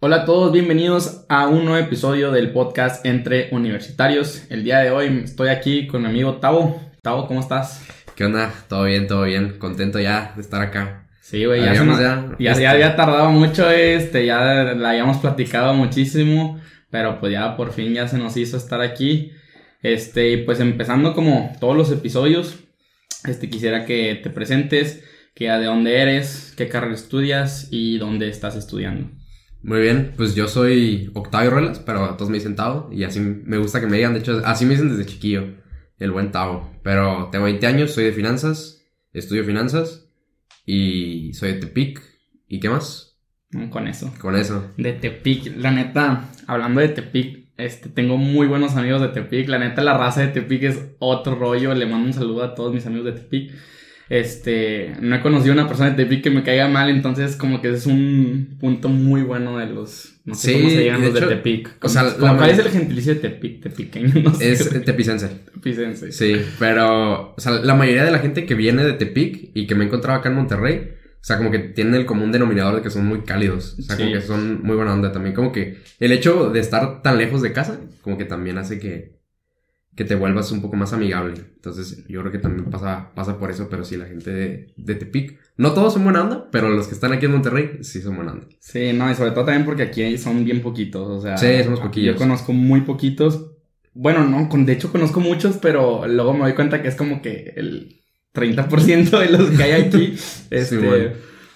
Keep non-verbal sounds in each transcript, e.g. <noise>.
Hola a todos, bienvenidos a un nuevo episodio del podcast Entre Universitarios. El día de hoy estoy aquí con mi amigo Tavo. Tavo, ¿cómo estás? ¿Qué onda? Todo bien, todo bien. Contento ya de estar acá. Sí, güey, ya, Habíamos ya- ya, este- ya había tardado mucho, este, ya la habíamos platicado muchísimo, pero pues ya por fin ya se nos hizo estar aquí. Este, y pues empezando como todos los episodios, este, quisiera que te presentes, que de dónde eres, qué carrera estudias y dónde estás estudiando. Muy bien, pues yo soy Octavio Ruelas, pero todos me dicen Tavo y así me gusta que me digan, de hecho, así me dicen desde chiquillo, el buen Tavo. Pero tengo 20 años, soy de finanzas, estudio finanzas y soy de Tepic. ¿Y qué más? ¿no? Con eso. Con eso. De Tepic, la neta, hablando de Tepic, este, tengo muy buenos amigos de Tepic. La neta, la raza de Tepic es otro rollo. Le mando un saludo a todos mis amigos de Tepic. Este, no he conocido a una persona de Tepic que me caiga mal, entonces como que es un punto muy bueno de los, no sé Sí, cómo se llaman de los de hecho, Tepic. o sea, Como- la ¿Cuál es el gentilicio de Tepic? Tepiqueño, no sé. Es tepicense. Tepicense. Sí, pero, o sea, la mayoría de la gente que viene de Tepic y que me he encontrado acá en Monterrey, o sea, como que tienen el común denominador de que son muy cálidos. O sea, como que son muy buena onda también. Como que el hecho de estar tan lejos de casa, como que también hace que, que te vuelvas un poco más amigable. Entonces, yo creo que también pasa, pasa por eso, pero sí, la gente de, de Tepic. No todos son buena onda, pero los que están aquí en Monterrey sí son buena onda. Sí, no, y sobre todo también porque aquí son bien poquitos, o sea. Sí, somos poquillos. Yo conozco muy poquitos. Bueno, no, con, de hecho conozco muchos, pero luego me doy cuenta que es como que el 30% de los que hay aquí. <laughs> este, bueno.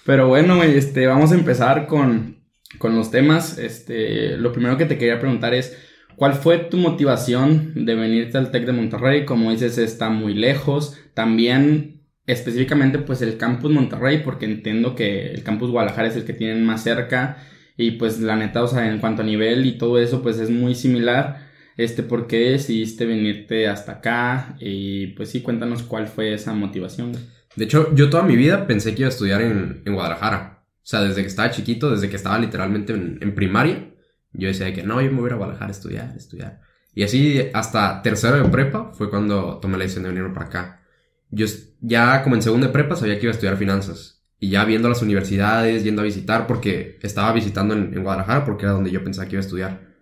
Pero bueno, este, vamos a empezar con, con los temas. Este, lo primero que te quería preguntar es, ¿cuál fue tu motivación de venirte al TEC de Monterrey? Como dices, está muy lejos. También específicamente pues el campus Monterrey, porque entiendo que el campus Guadalajara es el que tienen más cerca y pues la neta, o sea, en cuanto a nivel y todo eso pues es muy similar. Este, ¿por qué decidiste venirte hasta acá? Y pues sí, cuéntanos cuál fue esa motivación. De hecho, yo toda mi vida pensé que iba a estudiar en, Guadalajara. O sea, desde que estaba chiquito, desde que estaba literalmente en, en primaria, yo decía de que no, yo me voy a ir a Guadalajara a estudiar, a estudiar. Y así hasta tercero de prepa fue cuando tomé la decisión de venirme para acá. Yo ya como en segundo de prepa sabía que iba a estudiar finanzas. Y ya viendo las universidades, yendo a visitar, porque estaba visitando en, Guadalajara, porque era donde yo pensaba que iba a estudiar.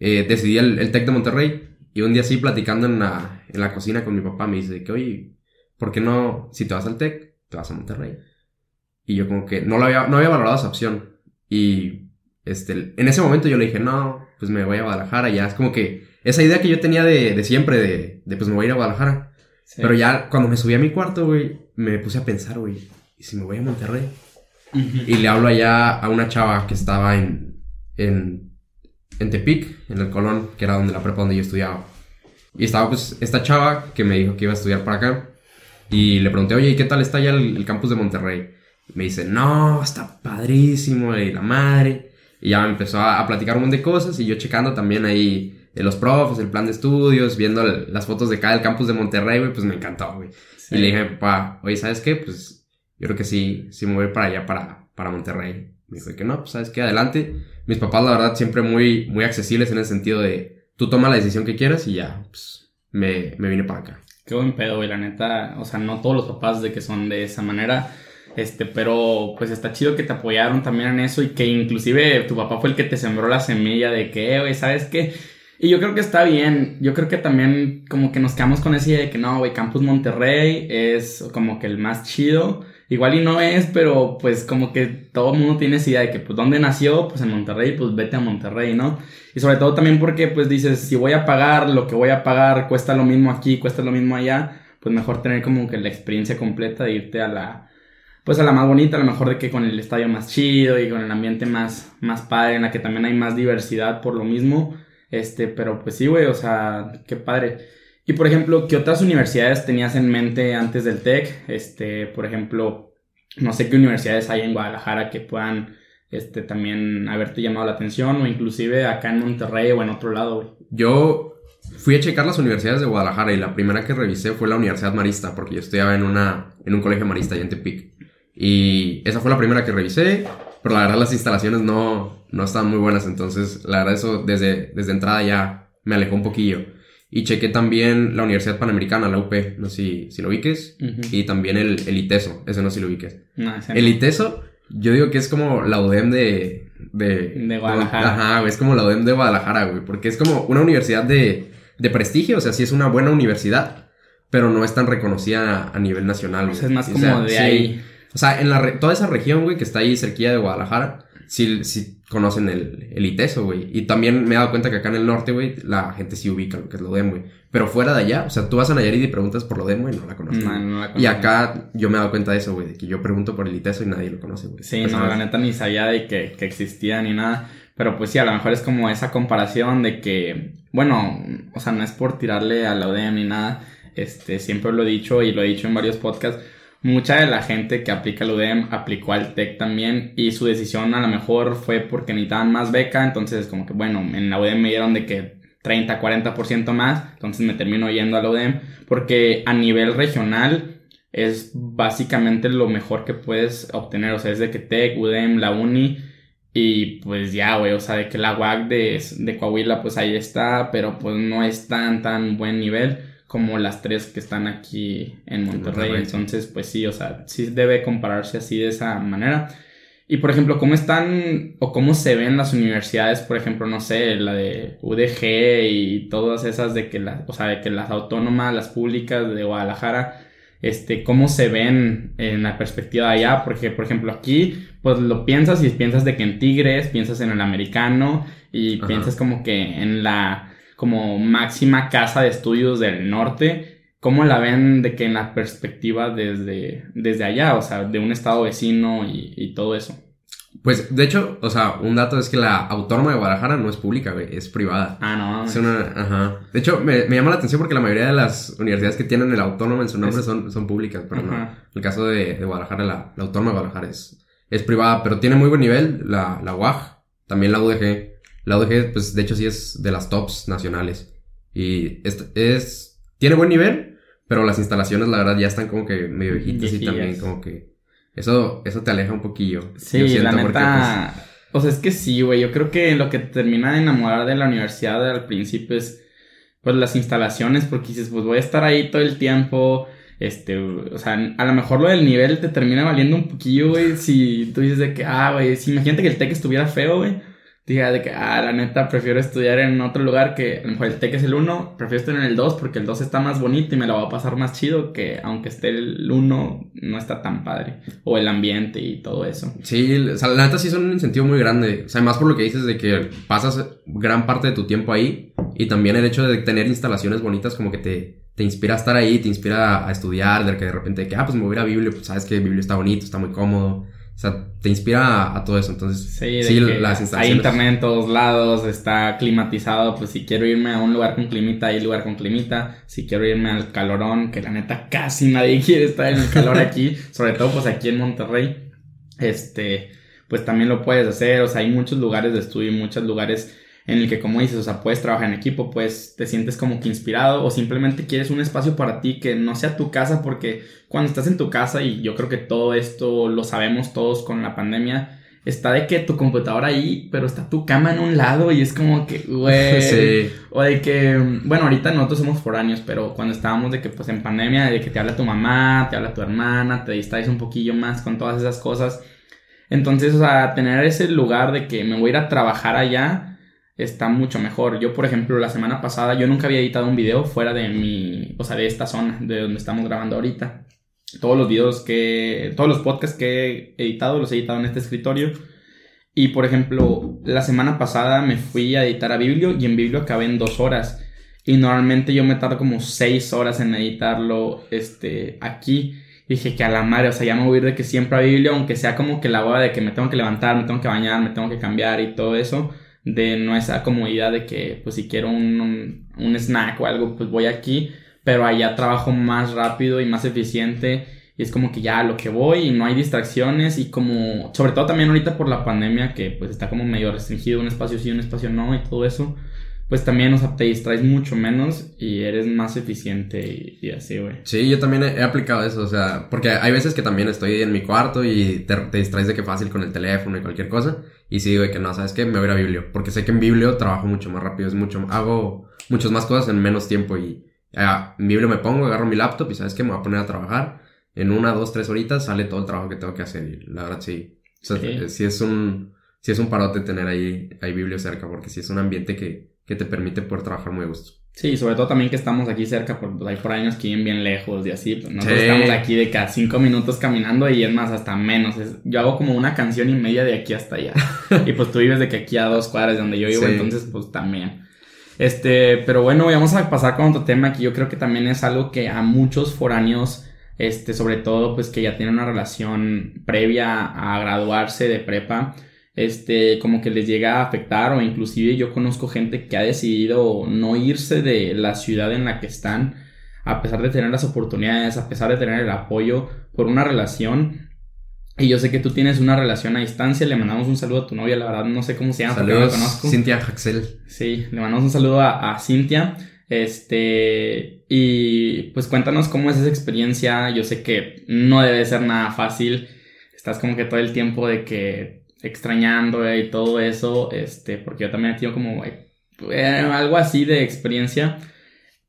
Eh, decidí el, el TEC de Monterrey. Y un día así platicando en la, en la cocina con mi papá me dice que, oye, ¿por qué no, si te vas al TEC, te vas a Monterrey? Y yo como que no lo había, no había valorado esa opción. Y este, en ese momento yo le dije, no, pues me voy a Guadalajara. Ya es como que esa idea que yo tenía de, de siempre, de, de pues me voy a ir a Guadalajara. Sí. Pero ya cuando me subí a mi cuarto, güey, me puse a pensar, güey, ¿y si me voy a Monterrey? Y le hablo allá a una chava que estaba en, en, en Tepic, en el Colón, que era donde la prepa donde yo estudiaba. Y estaba pues esta chava que me dijo que iba a estudiar para acá. Y le pregunté, oye, ¿y qué tal está ya el, el campus de Monterrey? Y me dice, no, está padrísimo, y la madre. Y ya me empezó a, a platicar un montón de cosas y yo checando también ahí de los profes, el plan de estudios, viendo el- las fotos de cada del campus de Monterrey, güey, pues me encantó, güey. Sí. Y le dije, papá, oye, ¿sabes qué? Pues yo creo que sí, sí me voy para allá, para, para Monterrey. Me dijo que no, pues sabes qué, adelante. Mis papás, la verdad, siempre muy, muy accesibles en el sentido de tú toma la decisión que quieras y ya, pues me, me vine para acá. Qué buen pedo, güey, la neta. O sea, no todos los papás de que son de esa manera. Este, pero pues está chido que te apoyaron también en eso y que inclusive tu papá fue el que te sembró la semilla de que, "Eh, güey, ¿sabes qué? Y yo creo que está bien. Yo creo que también como que nos quedamos con esa idea de que no, güey, Campus Monterrey es como que el más chido. Igual y no es, pero pues como que todo el mundo tiene esa idea de que pues dónde nació, pues en Monterrey, pues vete a Monterrey, ¿no? Y sobre todo también porque pues dices, si voy a pagar lo que voy a pagar, cuesta lo mismo aquí, cuesta lo mismo allá, pues mejor tener como que la experiencia completa de irte a la, pues a la más bonita, a lo mejor de que con el estadio más chido y con el ambiente más, más padre, en la que también hay más diversidad por lo mismo, este, pero pues sí, güey, o sea, qué padre. Y por ejemplo, ¿qué otras universidades tenías en mente antes del TEC? Este, por ejemplo, no sé qué universidades hay en Guadalajara que puedan este, también haberte llamado la atención o inclusive acá en Monterrey o en otro lado, güey. Yo fui a checar las universidades de Guadalajara y la primera que revisé fue la Universidad Marista, porque yo estudiaba en, una, en un colegio marista allá en Tepic. Y esa fue la primera que revisé, pero la verdad las instalaciones no, no estaban muy buenas, entonces la verdad eso desde, desde entrada ya me alejó un poquillo. Y chequé también la Universidad Panamericana, la UP, no sé si, si lo ubiques, Ujú. y también el, el ITESO, ese no sé si lo ubiques. No, El no. ITESO, yo digo que es como la UDEM de, de... De Guadalajara. Ajá, güey, es como la UDEM de Guadalajara, güey, porque es como una universidad de, de prestigio, o sea, sí es una buena universidad, pero no es tan reconocida a nivel nacional, O güey. sea, es más O como sea, de sí. ahí. O sea, en la re- toda esa región, güey, que está ahí cerquilla de Guadalajara, sí, sí conocen el, el ITESO, güey. Y también me he dado cuenta que acá en el norte, güey, la gente sí ubica lo que es la UDEM, güey. Pero fuera de allá, o sea, tú vas a Nayarit y preguntas por la UDEM, güey, no la conoces. No, no la y acá yo me he dado cuenta de eso, güey, de que yo pregunto por el ITESO y nadie lo conoce, güey. Sí, no, la neta ni sabía de que, que existía ni nada. Pero pues sí, a lo mejor es como esa comparación de que, bueno, o sea, no es por tirarle a la UDEM ni nada. Este, siempre lo he dicho y lo he dicho en varios podcasts. Mucha de la gente que aplica al UDEM aplicó al TEC también y su decisión a lo mejor fue porque necesitaban más beca. Entonces, como que bueno, en la UDEM me dieron de que 30, 40% más. Entonces me termino yendo a la UDEM porque a nivel regional es básicamente lo mejor que puedes obtener. O sea, es de que TEC, UDEM, la Uni. Y pues ya, güey, o sea, de que la UAC de Coahuila, pues ahí está, pero pues no es tan, tan buen nivel como las tres que están aquí en Monterrey. Entonces, pues sí, o sea, sí debe compararse así de esa manera. Y por ejemplo, ¿cómo están o cómo se ven las universidades? Por ejemplo, no sé, la de UDG y todas esas de que las, o sea, de que las autónomas, las públicas de Guadalajara, este, cómo se ven en la perspectiva de allá, porque por ejemplo aquí, pues lo piensas y piensas de que en Tigres, piensas en el americano y Ajá. piensas como que en la como máxima casa de estudios del norte, ¿cómo la ven de que en la perspectiva desde, desde allá, o sea, de un estado vecino y, y todo eso? Pues, de hecho, o sea, un dato es que la Autónoma de Guadalajara no es pública, güey, es privada. Ah, no, Es una, ajá. De hecho, me, me llama la atención porque la mayoría de las universidades que tienen el autónomo en su nombre Es- son, son públicas, pero no. En el caso de, de Guadalajara, la, la autónoma de Guadalajara es, es privada, pero tiene muy buen nivel la, la UAG, también la UDG. La UDG, pues, de hecho, sí es de las tops nacionales. Y es, es tiene buen nivel, pero las instalaciones, la verdad, ya están como que medio viejitas y también como que eso, eso te aleja un poquillo. Sí, Yo siento la porque, neta. O sea, es que sí, güey. Yo creo que lo que te termina de enamorar de la universidad al principio es, pues, las instalaciones, porque dices, pues voy a estar ahí todo el tiempo. Este, o sea, a lo mejor lo del nivel te termina valiendo un poquillo, güey. Si tú dices de que, ah, güey, si imagínate que el TEC estuviera feo, güey. Diga de que, ah, la neta, prefiero estudiar en otro lugar que, a lo mejor el TEC es el 1, prefiero estar en el 2 porque el 2 está más bonito y me la va a pasar más chido que aunque esté el 1 no está tan padre. O el ambiente y todo eso. Sí, la neta sí son un incentivo muy grande. O sea, más por lo que dices de que pasas gran parte de tu tiempo ahí. Y también el hecho de tener instalaciones bonitas como que te, te inspira a estar ahí, te inspira a estudiar, de que de repente, que, ah, pues me voy a ir a Biblio, pues sabes que Biblio está bonito, está muy cómodo. O sea, te inspira a, a todo eso. Entonces, Sí, sí, las hay instalaciones. internet en todos lados, está climatizado, pues si quiero irme a un lugar con climita, hay lugar con climita, si quiero irme al calorón, que la neta casi nadie <laughs> quiere estar en el calor aquí, sobre todo pues aquí en Monterrey, este, pues también lo puedes hacer, o sea, hay muchos lugares de estudio y muchos lugares en el que como dices, o sea, puedes trabajar en equipo, pues te sientes como que inspirado o simplemente quieres un espacio para ti que no sea tu casa porque cuando estás en tu casa y yo creo que todo esto lo sabemos todos con la pandemia, está de que tu computadora ahí, pero está tu cama en un lado y es como que, güey. <laughs> Sí. O de que, bueno, ahorita nosotros somos foráneos, pero cuando estábamos de que, pues en pandemia, de que te habla tu mamá, te habla tu hermana, te distraes un poquillo más con todas esas cosas. Entonces, o sea, tener ese lugar de que me voy a ir a trabajar allá está mucho mejor. Yo, por ejemplo, la semana pasada, yo nunca había editado un video fuera de mi, o sea, de esta zona, de donde estamos grabando ahorita. Todos los videos que, todos los podcasts que he editado, los he editado en este escritorio. Y, por ejemplo, la semana pasada me fui a editar a Biblio y en Biblio acabé en dos horas. Y normalmente yo me tardo como seis horas en editarlo, este, aquí. Y dije que a la madre, o sea, ya me voy a ir de que siempre a Biblio, aunque sea como que la hora de que me tengo que levantar, me tengo que bañar, me tengo que cambiar y todo eso de no esa comodidad de que pues si quiero un, un, snack o algo pues voy aquí pero allá trabajo más rápido y más eficiente y es como que ya lo que voy y no hay distracciones y como sobre todo también ahorita por la pandemia que pues está como medio restringido un espacio sí un espacio no y todo eso pues también, o sea, te distraes mucho menos y eres más eficiente y, así, güey. Sí, yo también he, aplicado eso, o sea, porque hay veces que también estoy en mi cuarto y te, te, distraes de que fácil con el teléfono y cualquier cosa. Y sí, güey, que no, ¿sabes qué? Me voy a ir a Biblio. Porque sé que en Biblio trabajo mucho más rápido, es mucho, hago muchas más cosas en menos tiempo y ah, en Biblio me pongo, agarro mi laptop y ¿sabes qué? Me voy a poner a trabajar. En una, dos, tres horitas sale todo el trabajo que tengo que hacer y la verdad sí. O sea, sí. sí es un sí es un parote tener ahí, ahí biblio cerca, porque sí es un ambiente que, que te permite poder trabajar muy a gusto. Sí, sobre todo también que estamos aquí cerca, porque pues, hay por años que viven bien lejos y así. Pues nosotros estamos aquí de cada cinco minutos caminando y es más, hasta menos. yo hago como una canción y media de aquí hasta allá. <laughs> y pues tú vives de que aquí a dos cuadras de donde yo vivo, entonces pues también. Este, pero bueno, vamos a pasar con otro tema que yo creo que también es algo que a muchos foráneos, este, sobre todo pues que ya tienen una relación previa a graduarse de prepa, este, como que les llega a afectar o inclusive yo conozco gente que ha decidido no irse de la ciudad en la que están a pesar de tener las oportunidades, a pesar de tener el apoyo por una relación. Y yo sé que tú tienes una relación a distancia, le mandamos un saludo a tu novia, la verdad no sé cómo se llama, Saludos, no la conozco. Cintia Axel. Sí, le mandamos un saludo a, a Cintia. Este, y pues cuéntanos cómo es esa experiencia. Yo sé que no debe ser nada fácil. Estás como que todo el tiempo de que extrañando y todo eso, este, porque yo también he tenido como eh, algo así de experiencia.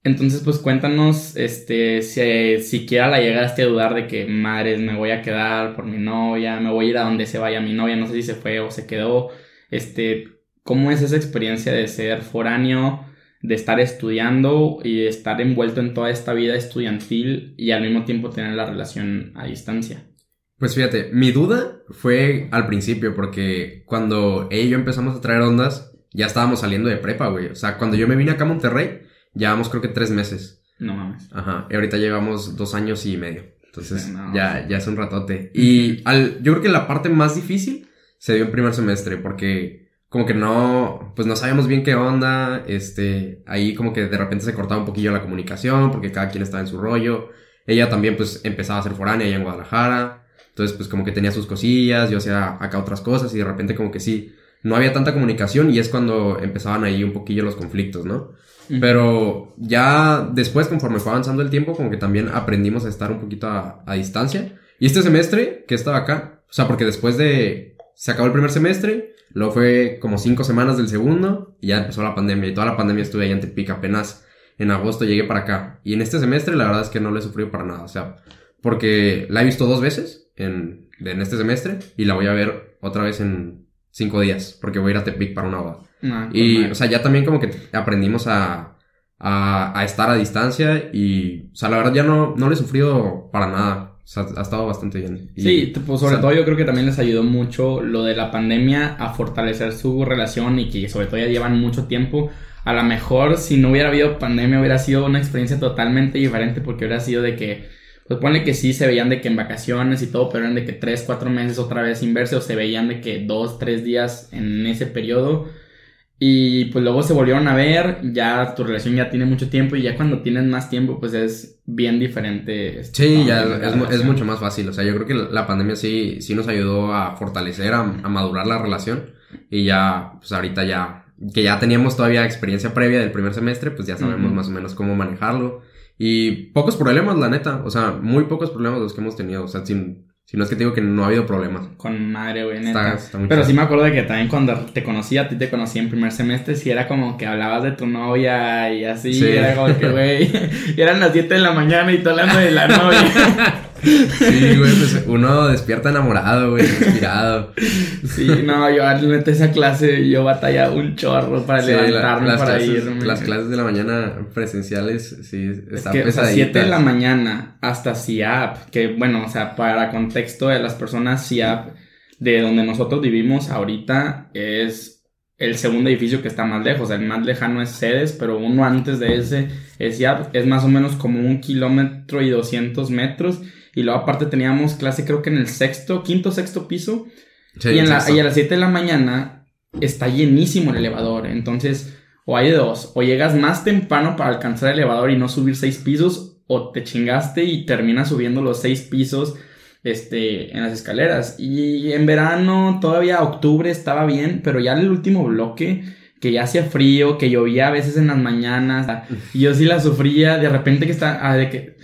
Entonces, pues cuéntanos, este, si siquiera la llegaste a dudar de que, madres, me voy a quedar por mi novia, me voy a ir a donde se vaya mi novia, no sé si se fue o se quedó, este, ¿cómo es esa experiencia de ser foráneo, de estar estudiando y de estar envuelto en toda esta vida estudiantil y al mismo tiempo tener la relación a distancia? Pues fíjate, mi duda fue al principio, porque cuando ella y yo empezamos a traer ondas, ya estábamos saliendo de prepa, güey. O sea, cuando yo me vine acá a Monterrey, llevamos creo que tres meses. No mames. Ajá. Y ahorita llevamos dos años y medio. Entonces, ya, ya es un ratote. Y al, yo creo que la parte más difícil se dio en primer semestre, porque como que no, pues no sabíamos bien qué onda. Este, ahí como que de repente se cortaba un poquillo la comunicación, porque cada quien estaba en su rollo. Ella también, pues, empezaba a ser foránea allá en Guadalajara. Entonces, pues como que tenía sus cosillas, yo hacía acá otras cosas y de repente como que sí, no había tanta comunicación y es cuando empezaban ahí un poquillo los conflictos, ¿no? Pero ya después, conforme fue avanzando el tiempo, como que también aprendimos a estar un poquito a, distancia. Y este semestre, que estaba acá, o sea, porque después de... Se acabó el primer semestre, luego fue como cinco semanas del segundo y ya empezó la pandemia. Y toda la pandemia estuve ahí en Tepic, apenas en agosto llegué para acá. Y en este semestre la verdad es que no le he sufrido para nada, o sea, porque la he visto dos veces en, en este semestre y la voy a ver otra vez en cinco días, porque voy a ir a Tepic para una boda. Ah, y, o sea, ya también como que aprendimos a, a, a, estar a distancia y, o sea, la verdad ya no, no le he sufrido para nada. O sea, ha estado bastante bien. sí, pues sobre todo yo creo que también les ayudó mucho lo de la pandemia a fortalecer su relación y que sobre todo ya llevan mucho tiempo. A lo mejor si no hubiera habido pandemia hubiera sido una experiencia totalmente diferente porque hubiera sido de que pues pone que sí se veían de que en vacaciones y todo, pero eran de que tres, cuatro meses otra vez inverse o se veían de que dos, tres días en ese periodo. Y pues luego se volvieron a ver, ya tu relación ya tiene mucho tiempo y ya cuando tienes más tiempo pues es bien diferente. Sí, ya es, mucho más fácil. O sea, yo creo que la pandemia sí, sí nos ayudó a fortalecer, a, madurar la relación y ya, pues ahorita ya, que ya teníamos todavía experiencia previa del primer semestre, pues ya sabemos más o menos cómo manejarlo. Y pocos problemas, la neta. O sea, muy pocos problemas los que hemos tenido. O sea, sin, si no es que te digo que no ha habido problemas. Con madre, güey, neta. Pero sí me acuerdo de que también cuando te conocí, a ti te conocí en primer semestre, sí era como que hablabas de tu novia y así. Era como que, güey, <laughs> eran las 7 de la mañana y tú hablando de la <laughs> novia. Sí, güey, pues uno despierta enamorado, güey, inspirado. Sí, no, yo neta esa clase, yo batalla un chorro para levantarme, las para clases, Las clases de la mañana presenciales, sí, están es que, 7 de la mañana hasta CIAP, que bueno, o sea, para contexto de las personas, CIAP, de donde nosotros vivimos ahorita, es el segundo edificio que está más lejos, el más lejano es Cedes, pero uno antes de ese es CIAP, es más o menos como un kilómetro y 200 metros y luego aparte teníamos clase creo que en el sexto, quinto, sexto piso. y, en la, y a las 7 de la mañana está llenísimo el elevador. Entonces, o hay dos, o llegas más temprano para alcanzar el elevador y no subir seis pisos, o te chingaste y terminas subiendo los seis pisos este, en las escaleras. Y en verano, todavía octubre estaba bien, pero ya en el último bloque, que ya hacía frío, que llovía a veces en las mañanas, y yo sí la sufría, de repente que está, ah, de que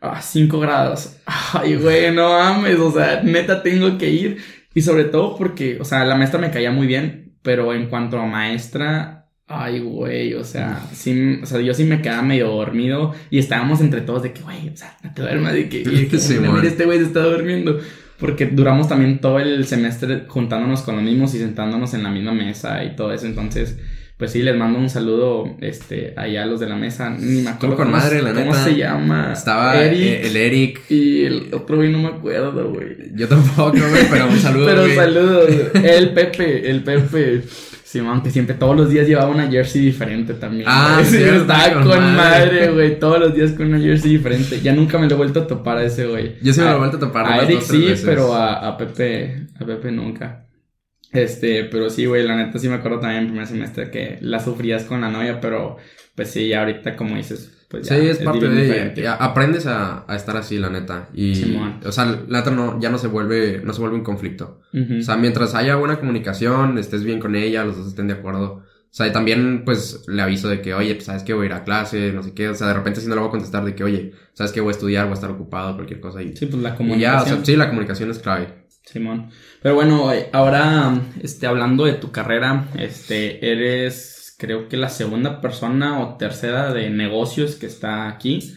ah, 5 grados. <laughs> Ay, güey, no mames, o sea, neta tengo que ir. Y sobre todo porque, o sea, la maestra me caía muy bien, pero en cuanto a maestra, ay, güey, o sea, sí, o sea, yo sí me quedaba medio dormido y estábamos entre todos de que, güey, o sea, no te duermas, de que, que <laughs> sí, mira, este güey se está durmiendo. porque duramos también todo el semestre juntándonos con los mismos y sentándonos en la misma mesa y todo eso. Entonces, pues sí, les mando un saludo este, allá a los de la mesa. Ni me acuerdo con cómo, madre, la cómo neta. se llama. Estaba Eric eh, el Eric. y el otro güey no me acuerdo, güey. Yo tampoco, güey, pero un saludo. Pero güey. saludos. <laughs> El Pepe, el Pepe. Simón, que siempre todos los días llevaba una jersey diferente también. Ah, güey. <laughs> Sí, estaba con con madre. güey. Todos los días con una jersey diferente. Ya nunca me lo he vuelto a topar a ese güey. Yo sí me lo A- he vuelto a topar A unas Eric dos, sí, veces. pero a, a Pepe, a Pepe nunca. Este, pero sí, güey, la neta sí me acuerdo también en primer semestre que la sufrías con la novia, pero pues sí, ya ahorita como dices, pues Sí, ya es parte de diferente. ella. Aprendes a, a estar así, la neta. Y, Simón. o sea, la neta no, ya no se vuelve, no se vuelve un conflicto. Ujú. O sea, mientras haya buena comunicación, estés bien con ella, los dos estén de acuerdo. O sea, y también, pues, le aviso de que, oye, pues, sabes que voy a ir a clase, no sé qué. O sea, de repente si no le voy a contestar de que, oye, sabes que voy a estudiar, voy a estar ocupado, cualquier cosa. Y, Sí, pues la y ya, o comunicación. sea, sí, la comunicación es clave. Simón. Pero bueno, güey, ahora, este, hablando de tu carrera, este, eres, creo que la segunda persona o tercera de negocios que está aquí,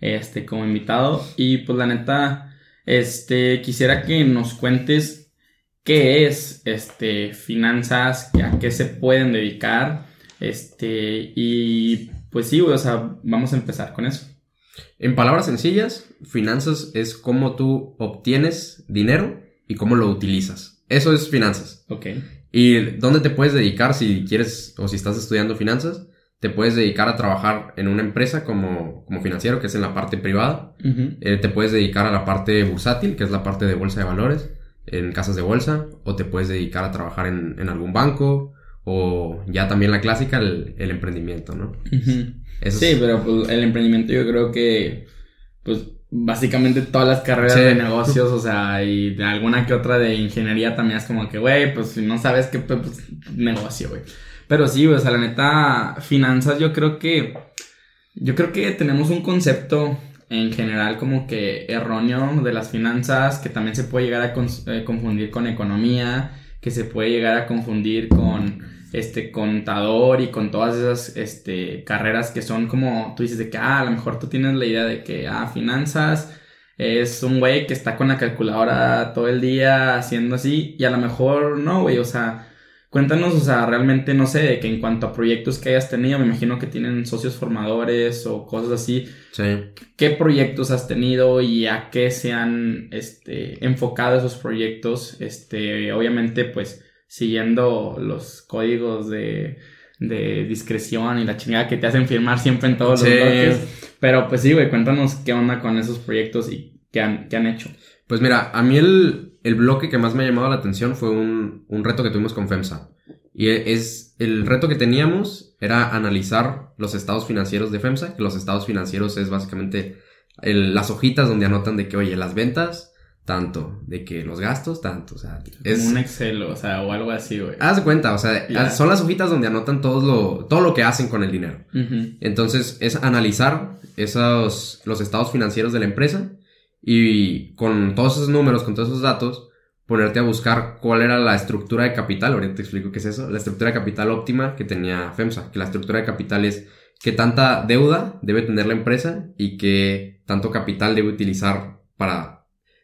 este, como invitado. Y pues la neta, este, quisiera que nos cuentes qué es, este, finanzas, a qué se pueden dedicar, este, y pues sí, o sea, vamos a empezar con eso. En palabras sencillas, finanzas es cómo tú obtienes dinero y cómo lo utilizas. Eso es finanzas. Ok. ¿Y dónde te puedes dedicar si quieres o si estás estudiando finanzas? Te puedes dedicar a trabajar en una empresa como, como financiero, que es en la parte privada. Eh, te puedes dedicar a la parte bursátil, que es la parte de bolsa de valores, en casas de bolsa. O te puedes dedicar a trabajar en, en algún banco. O ya también la clásica, el, el emprendimiento, ¿no? Eso Sí, es- pero pues, el emprendimiento yo creo que, pues, básicamente todas las carreras Sí. de negocios, o sea, y de alguna que otra de ingeniería también es como que, güey, pues si no sabes qué, pues, pues, negocio, güey. Pero sí, güey, o sea, la neta, finanzas yo creo que, yo creo que tenemos un concepto en general como que erróneo de las finanzas, que también se puede llegar a eh, confundir con economía, que se puede llegar a confundir con este contador y con todas esas este carreras que son como tú dices de que ah, a lo mejor tú tienes la idea de que ah, finanzas es un güey que está con la calculadora todo el día haciendo así y a lo mejor no, güey, o sea, cuéntanos, o sea, realmente no sé, de que en cuanto a proyectos que hayas tenido, me imagino que tienen socios formadores o cosas así, sí. ¿qué proyectos has tenido y a qué se han este, enfocado esos proyectos? Este, obviamente, pues, siguiendo los códigos de, de discreción y la chingada que te hacen firmar siempre en todos Sí. los bloques. Pero pues sí, güey, cuéntanos qué onda con esos proyectos y qué han, qué han hecho. Pues mira, a mí el, el bloque que más me ha llamado la atención fue un, un reto que tuvimos con FEMSA. Y e- es, el reto que teníamos era analizar los estados financieros de FEMSA, que los estados financieros es básicamente el- las hojitas donde anotan de que, oye, las ventas, tanto, de que los gastos, tanto, o sea, es... Como un Excel, o sea, o algo así, güey. Haz de cuenta, o sea, son las hojitas donde anotan todo lo, todo lo que hacen con el dinero. Entonces es analizar esos, los estados financieros de la empresa y con todos esos números, con todos esos datos, ponerte a buscar cuál era la estructura de capital. Ahorita te explico qué es eso. La estructura de capital óptima que tenía FEMSA. Que la estructura de capital es qué tanta deuda debe tener la empresa y qué tanto capital debe utilizar para...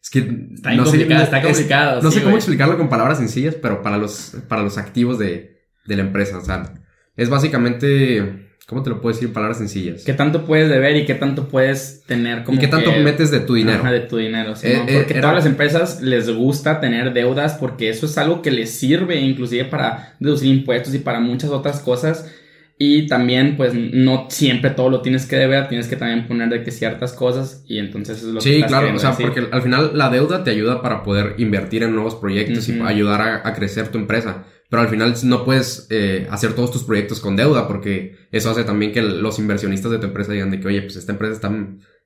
Es que Está bien complicado, está es- complicado. no sí, sé cómo güey. explicarlo con palabras sencillas, pero para los, para los activos de, de la empresa. O sea, es básicamente... ¿Cómo te lo puedo decir en palabras sencillas? ¿Qué tanto puedes deber y qué tanto puedes tener como ¿Y qué tanto que- metes de tu dinero? Ajá, de tu dinero, sí, Eh, ¿no? eh, Porque era- todas las empresas les gusta tener deudas porque eso es algo que les sirve inclusive para deducir impuestos y para muchas otras cosas. Y también, pues, no siempre todo lo tienes que deber, tienes que también poner de que ciertas cosas y entonces eso es lo que Sí, claro, o sea, decir. porque al final la deuda te ayuda para poder invertir en nuevos proyectos y ayudar a, a crecer tu empresa. Pero al final no puedes eh, hacer todos tus proyectos con deuda porque eso hace también que los inversionistas de tu empresa digan de que, oye, pues esta empresa está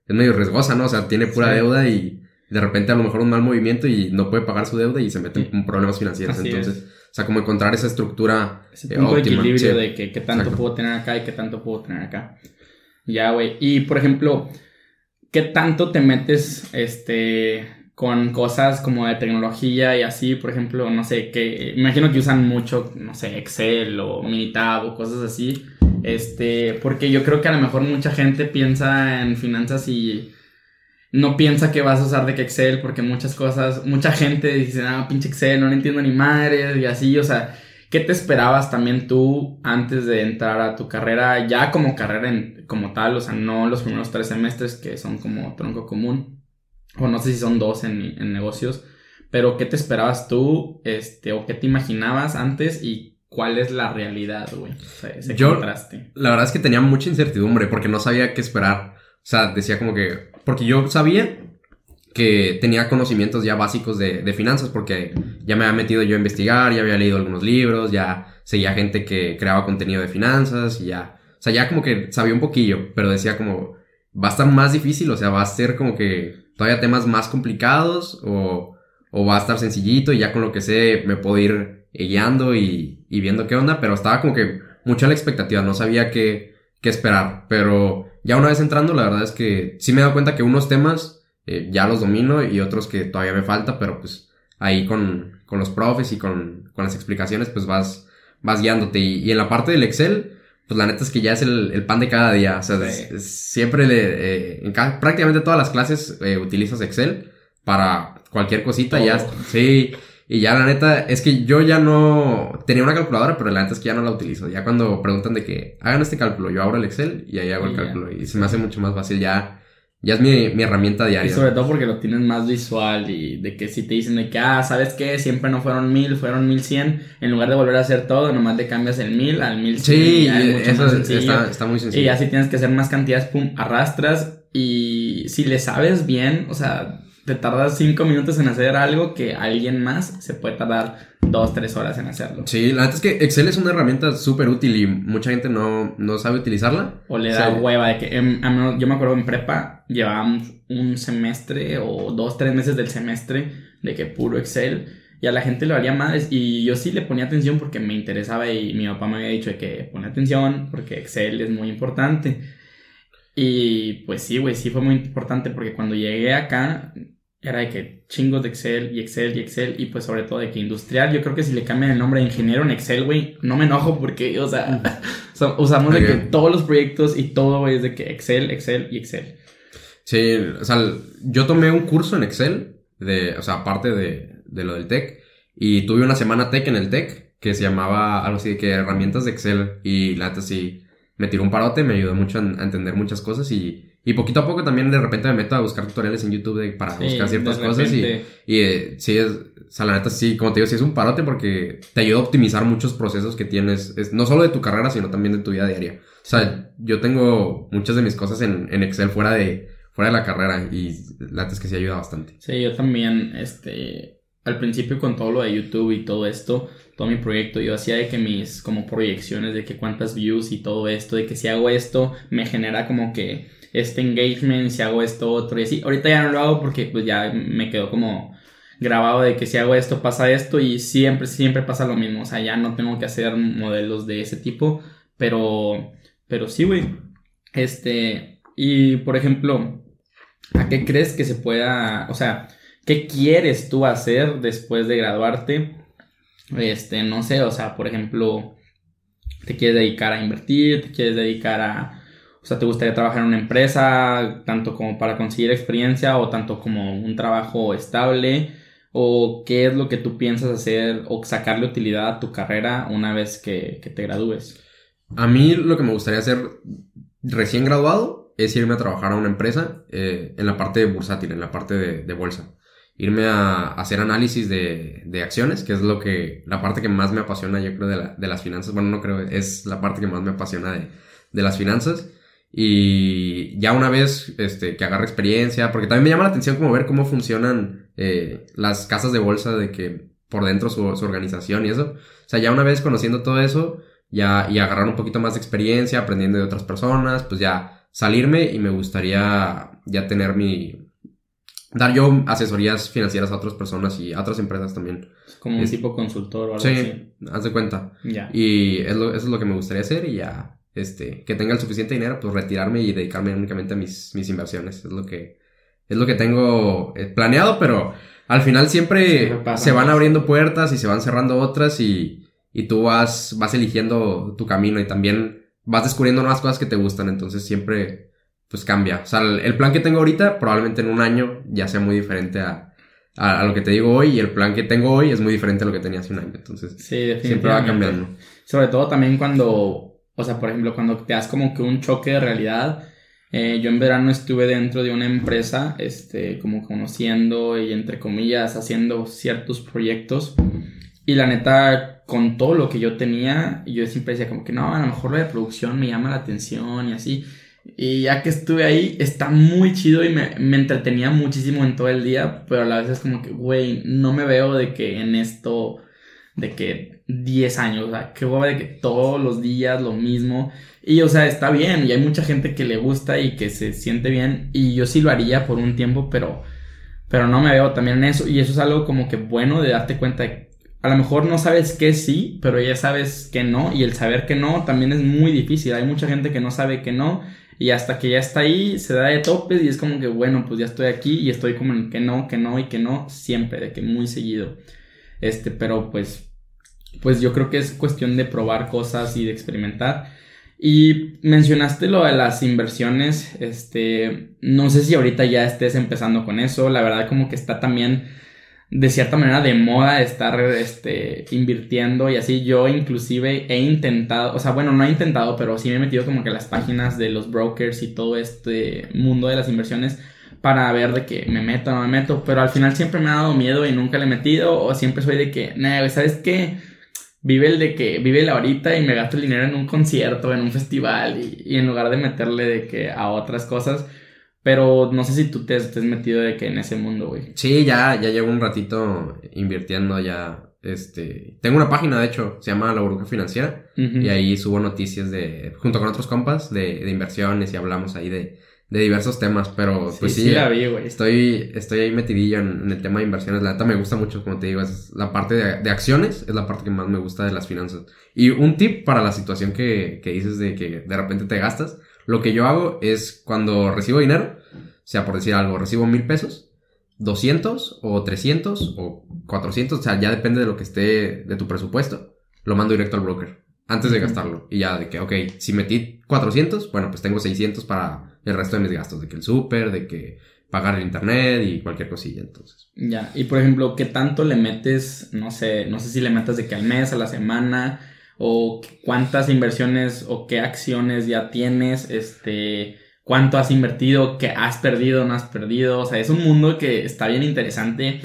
es medio riesgosa, ¿no? O sea, tiene pura Sí. deuda y de repente a lo mejor un mal movimiento y no puede pagar su deuda y se mete en problemas financieros. Así Entonces, es. O sea, como encontrar esa estructura Ese eh, punto de equilibrio sí. de que qué tanto Exacto. puedo tener acá y qué tanto puedo tener acá. Ya, güey. Y por ejemplo, ¿qué tanto te metes este con cosas como de tecnología y así? Por ejemplo, no sé, que imagino que usan mucho, no sé, Excel o Minitab o cosas así. Este, porque yo creo que a lo mejor mucha gente piensa en finanzas y no piensa que vas a usar de que Excel porque muchas cosas, mucha gente dice, ah, pinche Excel, no lo entiendo ni madre y así, o sea, ¿qué te esperabas también tú antes de entrar a tu carrera, ya como carrera en, como tal, o sea, no los primeros tres semestres que son como tronco común, o no sé si son dos en, en negocios, pero ¿qué te esperabas tú, este, o qué te imaginabas antes y cuál es la realidad, güey? O sea, ese Yo- contraste. La verdad es que tenía mucha incertidumbre porque no sabía qué esperar. Sea, decía como que... Porque yo sabía que tenía conocimientos ya básicos de, de finanzas porque ya me había metido yo a investigar, ya había leído algunos libros, ya seguía gente que creaba contenido de finanzas y ya... O sea, ya como que sabía un poquillo, pero decía como... Va a estar más difícil, o sea, va a ser como que todavía temas más complicados o, o va a estar sencillito y ya con lo que sé me puedo ir guiando y, y viendo qué onda, pero estaba como que mucha la expectativa, no sabía qué, qué esperar, pero ya una vez entrando, la verdad es que sí me he dado cuenta que unos temas eh, ya los domino y otros que todavía me falta, pero pues ahí con, con los profes y con, con las explicaciones pues vas, vas guiándote. Y, y en la parte del Excel, pues la neta es que ya es el, el pan de cada día, o sea, Sí. es- es- siempre le, eh, en ca- prácticamente todas las clases eh, utilizas Excel para cualquier cosita, ya, sí, y ya la neta, es que yo ya no tenía una calculadora, pero la neta es que ya no la utilizo. Ya cuando preguntan de que hagan este cálculo, yo abro el Excel y ahí hago Y el cálculo. Y se me hace mucho más fácil. Ya, ya es mi, mi herramienta Y diaria. sobre todo porque lo tienes más visual y de que si te dicen de que, ah, ¿sabes qué? Siempre no fueron mil, fueron mil cien. En lugar de volver a hacer todo, nomás le cambias el mil al mil cien. Sí, es eso está, está muy sencillo. Y ya si tienes que hacer más cantidades, pum, arrastras. Y si le sabes bien, o sea, te tardas cinco minutos en hacer algo que alguien más se puede tardar dos, tres horas en hacerlo. Sí, la neta es que Excel es una herramienta súper útil y mucha gente no, no sabe utilizarla. O le da hueva de que, em, a mí- yo me acuerdo en prepa, llevábamos un semestre o dos, tres meses del semestre de que puro Excel. Y a la gente le valía madres. Y yo sí le ponía atención porque me interesaba y mi papá me había dicho de que pone atención porque Excel es muy importante. Y pues sí, güey, sí fue muy importante porque cuando llegué acá era de que chingos de Excel y Excel y Excel y pues sobre todo de que industrial. Yo creo que si le cambian el nombre de ingeniero en Excel, güey, no me enojo porque, o sea, <laughs> usamos de Ok. que todos los proyectos y todo, güey, es de que Excel, Excel y Excel. Sí, o sea, yo tomé un curso en Excel, de, o sea, aparte de, de lo del TEC, y tuve una semana TEC en el TEC que se llamaba algo así de que herramientas de Excel, y la neta sí me tiró un parote, me ayudó mucho a, a entender muchas cosas, y, y poquito a poco también de repente me meto a buscar tutoriales en YouTube de- para Sí, buscar ciertas cosas, y, eh, sí es, o sea, la neta sí, como te digo, sí es un parote porque te ayuda a optimizar muchos procesos que tienes, es, no solo de tu carrera, sino también de tu vida diaria. O sea, yo tengo muchas de mis cosas en, en Excel fuera de, fuera de la carrera y la neta es que sí ayuda bastante. Sí, yo también, este, al principio con todo lo de YouTube y todo esto, todo mi proyecto, yo hacía de que mis, como proyecciones de que cuántas views y todo esto, de que si hago esto, me genera como que este engagement, si hago esto otro y así. Ahorita ya no lo hago porque pues ya me quedó como grabado de que si hago esto pasa esto y siempre, siempre pasa lo mismo. O sea, ya no tengo que hacer modelos de ese tipo, pero, pero sí, güey. Este, y por ejemplo, ¿a qué crees que se pueda, o sea, qué quieres tú hacer después de graduarte? Este, no sé, o sea, por ejemplo, te quieres dedicar a invertir, te quieres dedicar a, o sea, te gustaría trabajar en una empresa, tanto como para conseguir experiencia o tanto como un trabajo estable, o qué es lo que tú piensas hacer o sacarle utilidad a tu carrera una vez que, te gradúes. A mí lo que me gustaría hacer recién graduado es irme a trabajar a una empresa eh, en la parte bursátil, en la parte de, bolsa. Irme a, hacer análisis de, acciones, que es lo que, la parte que más me apasiona, yo creo, de, la- de las finanzas. Bueno, no creo, es la parte que más me apasiona de las finanzas. Y ya una vez este, que agarre experiencia, porque también me llama la atención como ver cómo funcionan eh, las casas de bolsa, de que por dentro su, su organización y eso. O sea, ya una vez conociendo todo eso, ya, y agarrar un poquito más de experiencia, aprendiendo de otras personas, pues ya salirme y me gustaría ya tener mi, dar yo asesorías financieras a otras personas y a otras empresas también. Como un Es- tipo consultor o algo Sí, así. haz de cuenta. Ya. Y es lo- eso es lo que me gustaría hacer y ya, este, que tenga el suficiente dinero, pues retirarme y dedicarme únicamente a mis, mis inversiones. Es lo que, es lo que tengo eh, planeado, pero al final siempre se van abriendo puertas y se van cerrando otras y, y tú vas, vas eligiendo tu camino y también vas descubriendo nuevas cosas que te gustan. Entonces siempre, pues cambia. O sea, el, el plan que tengo ahorita probablemente en un año ya sea muy diferente a, a, a lo que te digo hoy y el plan que tengo hoy es muy diferente a lo que tenía hace un año. Entonces, Sí, siempre va cambiando. Sobre todo también cuando, o sea, por ejemplo, cuando te das como que un choque de realidad. Eh, yo en verano estuve dentro de una empresa, este, como conociendo y entre comillas haciendo ciertos proyectos. Y la neta, con todo lo que yo tenía, yo siempre decía como que no, a lo mejor lo de producción me llama la atención y así. Y ya que estuve ahí, está muy chido y me, me entretenía muchísimo en todo el día, pero a la vez es como que, güey, no me veo de que en esto, de que 10 años, o sea, que hueva de que todos los días lo mismo. Y, o sea, está bien, y hay mucha gente que le gusta y que se siente bien, y yo sí lo haría por un tiempo, pero, pero no me veo también en eso, y eso es algo como que bueno de darte cuenta a lo mejor no sabes que sí, pero ya sabes que no, y el saber que no también es muy difícil. Hay mucha gente que no sabe que no, y hasta que ya está ahí, se da de topes, y es como que, bueno, pues ya estoy aquí, y estoy como en que no, que no, y que no, siempre, de que muy seguido. Este, pero pues, pues yo creo que es cuestión de probar cosas y de experimentar. Y mencionaste lo de las inversiones, este, no sé si ahorita ya estés empezando con eso, la verdad como que está también de cierta manera de moda estar este, invirtiendo y así. Yo inclusive he intentado, o sea, bueno, no he intentado, pero sí me he metido como que las páginas de los brokers y todo este mundo de las inversiones para ver de que me meto o no me meto, pero al final siempre me ha dado miedo y nunca le he metido o siempre soy de que, nah, ¿sabes qué? Vive el de que, vive la ahorita y me gasto el dinero en un concierto, en un festival y, y en lugar de meterle de que a otras cosas. Pero no sé si tú te estés metido de que en ese mundo, güey. Sí, ya, ya llevo un ratito invirtiendo ya. Este, tengo una página, de hecho, se llama La Burbuja Financiera. Y ahí subo noticias de, junto con otros compas, de, de inversiones y hablamos ahí de, de diversos temas. Pero pues sí, la vi, güey. estoy, estoy ahí metidillo en, en el tema de inversiones. La neta me gusta mucho, como te digo, es la parte de, de acciones, es la parte que más me gusta de las finanzas. Y un tip para la situación que, que dices de que de repente te gastas. Lo que yo hago es cuando recibo dinero, o sea, por decir algo, recibo mil pesos, 200 o 300 o 400, o sea, ya depende de lo que esté de tu presupuesto, lo mando directo al broker antes de gastarlo. Y ya de que, ok, si metí 400, bueno, pues tengo 600 para el resto de mis gastos, de que el súper, de que pagar el internet y cualquier cosilla, entonces. Ya, y por ejemplo, ¿qué tanto le metes? No sé, no sé si le metes de que al mes, a la semana, o cuántas inversiones o qué acciones ya tienes, este, cuánto has invertido, qué has perdido, no has perdido. O sea, es un mundo que está bien interesante.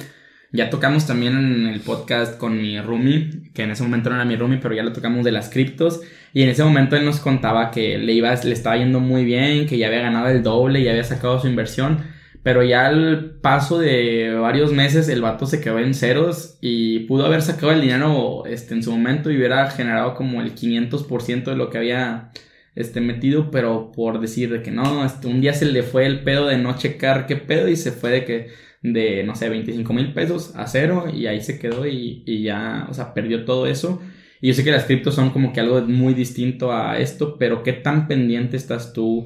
Ya tocamos también en el podcast con mi roomie, que en ese momento no era mi roomie, pero ya lo tocamos de las criptos. Y en ese momento él nos contaba que le, iba, le estaba yendo muy bien, que ya había ganado el doble, ya había sacado su inversión. Pero ya al paso de varios meses el vato se quedó en ceros y pudo haber sacado el dinero este, en su momento y hubiera generado como el 500% de lo que había este, metido, pero por decir de que no, este, un día se le fue el pedo de no checar qué pedo y se fue de que de, no sé, 25 mil pesos a cero y ahí se quedó y, y ya, o sea, perdió todo eso. Y yo sé que las criptos son como que algo muy distinto a esto, pero ¿qué tan pendiente estás tú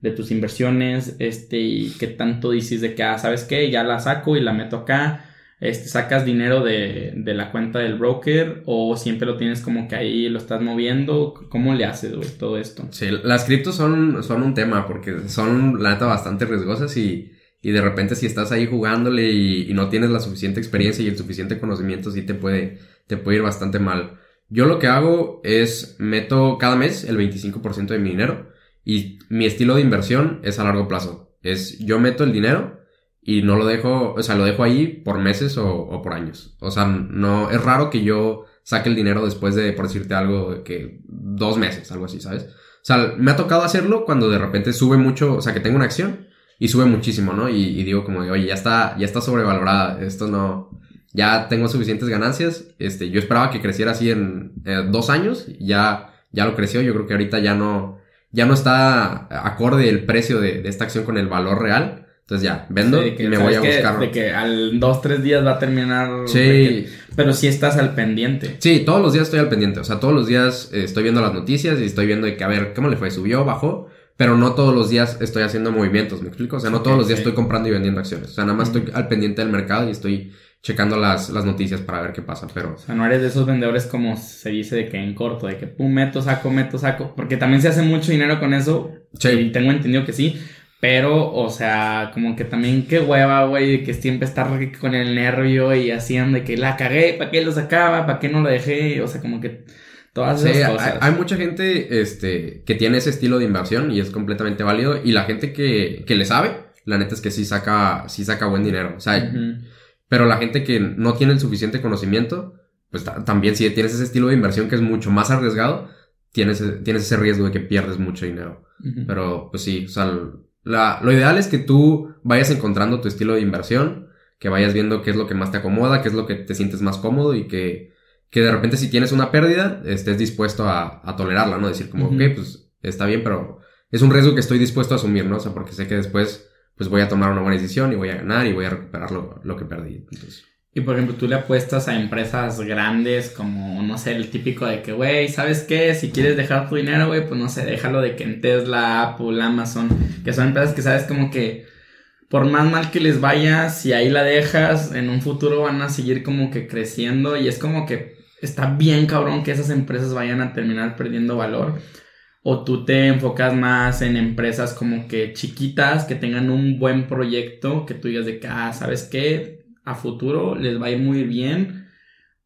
de tus inversiones? Este, y qué tanto dices de que, ah, ¿sabes qué? Ya la saco y la meto acá. Este, sacas dinero de, de la cuenta del broker o siempre lo tienes como que ahí lo estás moviendo. ¿Cómo le haces, todo esto? Sí, las criptos son, son un tema porque son, la neta, bastante riesgosas y, y de repente si estás ahí jugándole y, y no tienes la suficiente experiencia y el suficiente conocimiento, sí te puede, te puede ir bastante mal. Yo lo que hago es meto cada mes el 25% de mi dinero y mi estilo de inversión es a largo plazo. Es yo meto el dinero y no lo dejo, o sea, lo dejo ahí por meses o, por años. O sea, no, es raro que yo saque el dinero después de, por decirte algo, que dos meses, algo así, ¿sabes? O sea, me ha tocado hacerlo cuando de repente sube mucho, o sea, que tengo una acción y sube muchísimo, ¿no? Y, digo como oye, ya está, ya está sobrevalorada, esto no, ya tengo suficientes ganancias, este, yo esperaba que creciera así en eh, dos años, ya, ya lo creció, yo creo que ahorita ya no, ya no está acorde el precio de, de esta acción con el valor real, entonces ya, vendo Sí, de que y me voy a que- buscar. De que al dos, tres días va a terminar. Sí. que- pero sí estás al pendiente. Sí, todos los días estoy al pendiente. O sea, todos los días eh, estoy viendo las noticias y estoy viendo de que, a ver, ¿cómo le fue? ¿Subió? ¿Bajó? Pero no todos los días estoy haciendo movimientos, ¿me explico? O sea, no todos los días sí. estoy comprando y vendiendo acciones. O sea, nada más estoy al pendiente del mercado y estoy checando las, las noticias para ver qué pasa, pero... O sea, no eres de esos vendedores como se dice de que en corto, de que pum, meto, saco, meto, saco, porque también se hace mucho dinero con eso, Sí. y tengo entendido que sí, pero, o sea, como que también qué hueva, güey, que siempre estar con el nervio y haciendo de que la cagué, ¿para qué lo sacaba? ¿Para qué no lo dejé? O sea, como que todas Sí, esas hay, cosas. hay mucha gente este, que tiene ese estilo de inversión y es completamente válido. Y la gente que, que le sabe, la neta es que sí saca, sí saca buen dinero. O sea, Ujú. Pero la gente que no tiene el suficiente conocimiento, pues ta- también si tienes ese estilo de inversión que es mucho más arriesgado, tienes, tienes ese riesgo de que pierdes mucho dinero. Pero pues sí, o sea, la- lo ideal es que tú vayas encontrando tu estilo de inversión, que vayas viendo qué es lo que más te acomoda, qué es lo que te sientes más cómodo y que, que de repente si tienes una pérdida estés dispuesto a, a tolerarla, ¿no? Decir como, Ujú. ok, pues está bien, pero es un riesgo que estoy dispuesto a asumir, ¿no? O sea, porque sé que después pues voy a tomar una buena decisión y voy a ganar y voy a recuperar lo, que perdí. Entonces, Y por ejemplo, tú le apuestas a empresas grandes como, no sé, el típico de que, güey, ¿sabes qué? Si quieres dejar tu dinero, güey, pues no sé, déjalo de que en Tesla, Apple, Amazon, que son empresas que sabes como que por más mal que les vaya, si ahí la dejas, en un futuro van a seguir como que creciendo y es como que está bien cabrón que esas empresas vayan a terminar perdiendo valor. O tú te enfocas más en empresas como que chiquitas, que tengan un buen proyecto, que tú digas de que, ah, ¿sabes qué? A futuro les va a ir muy bien.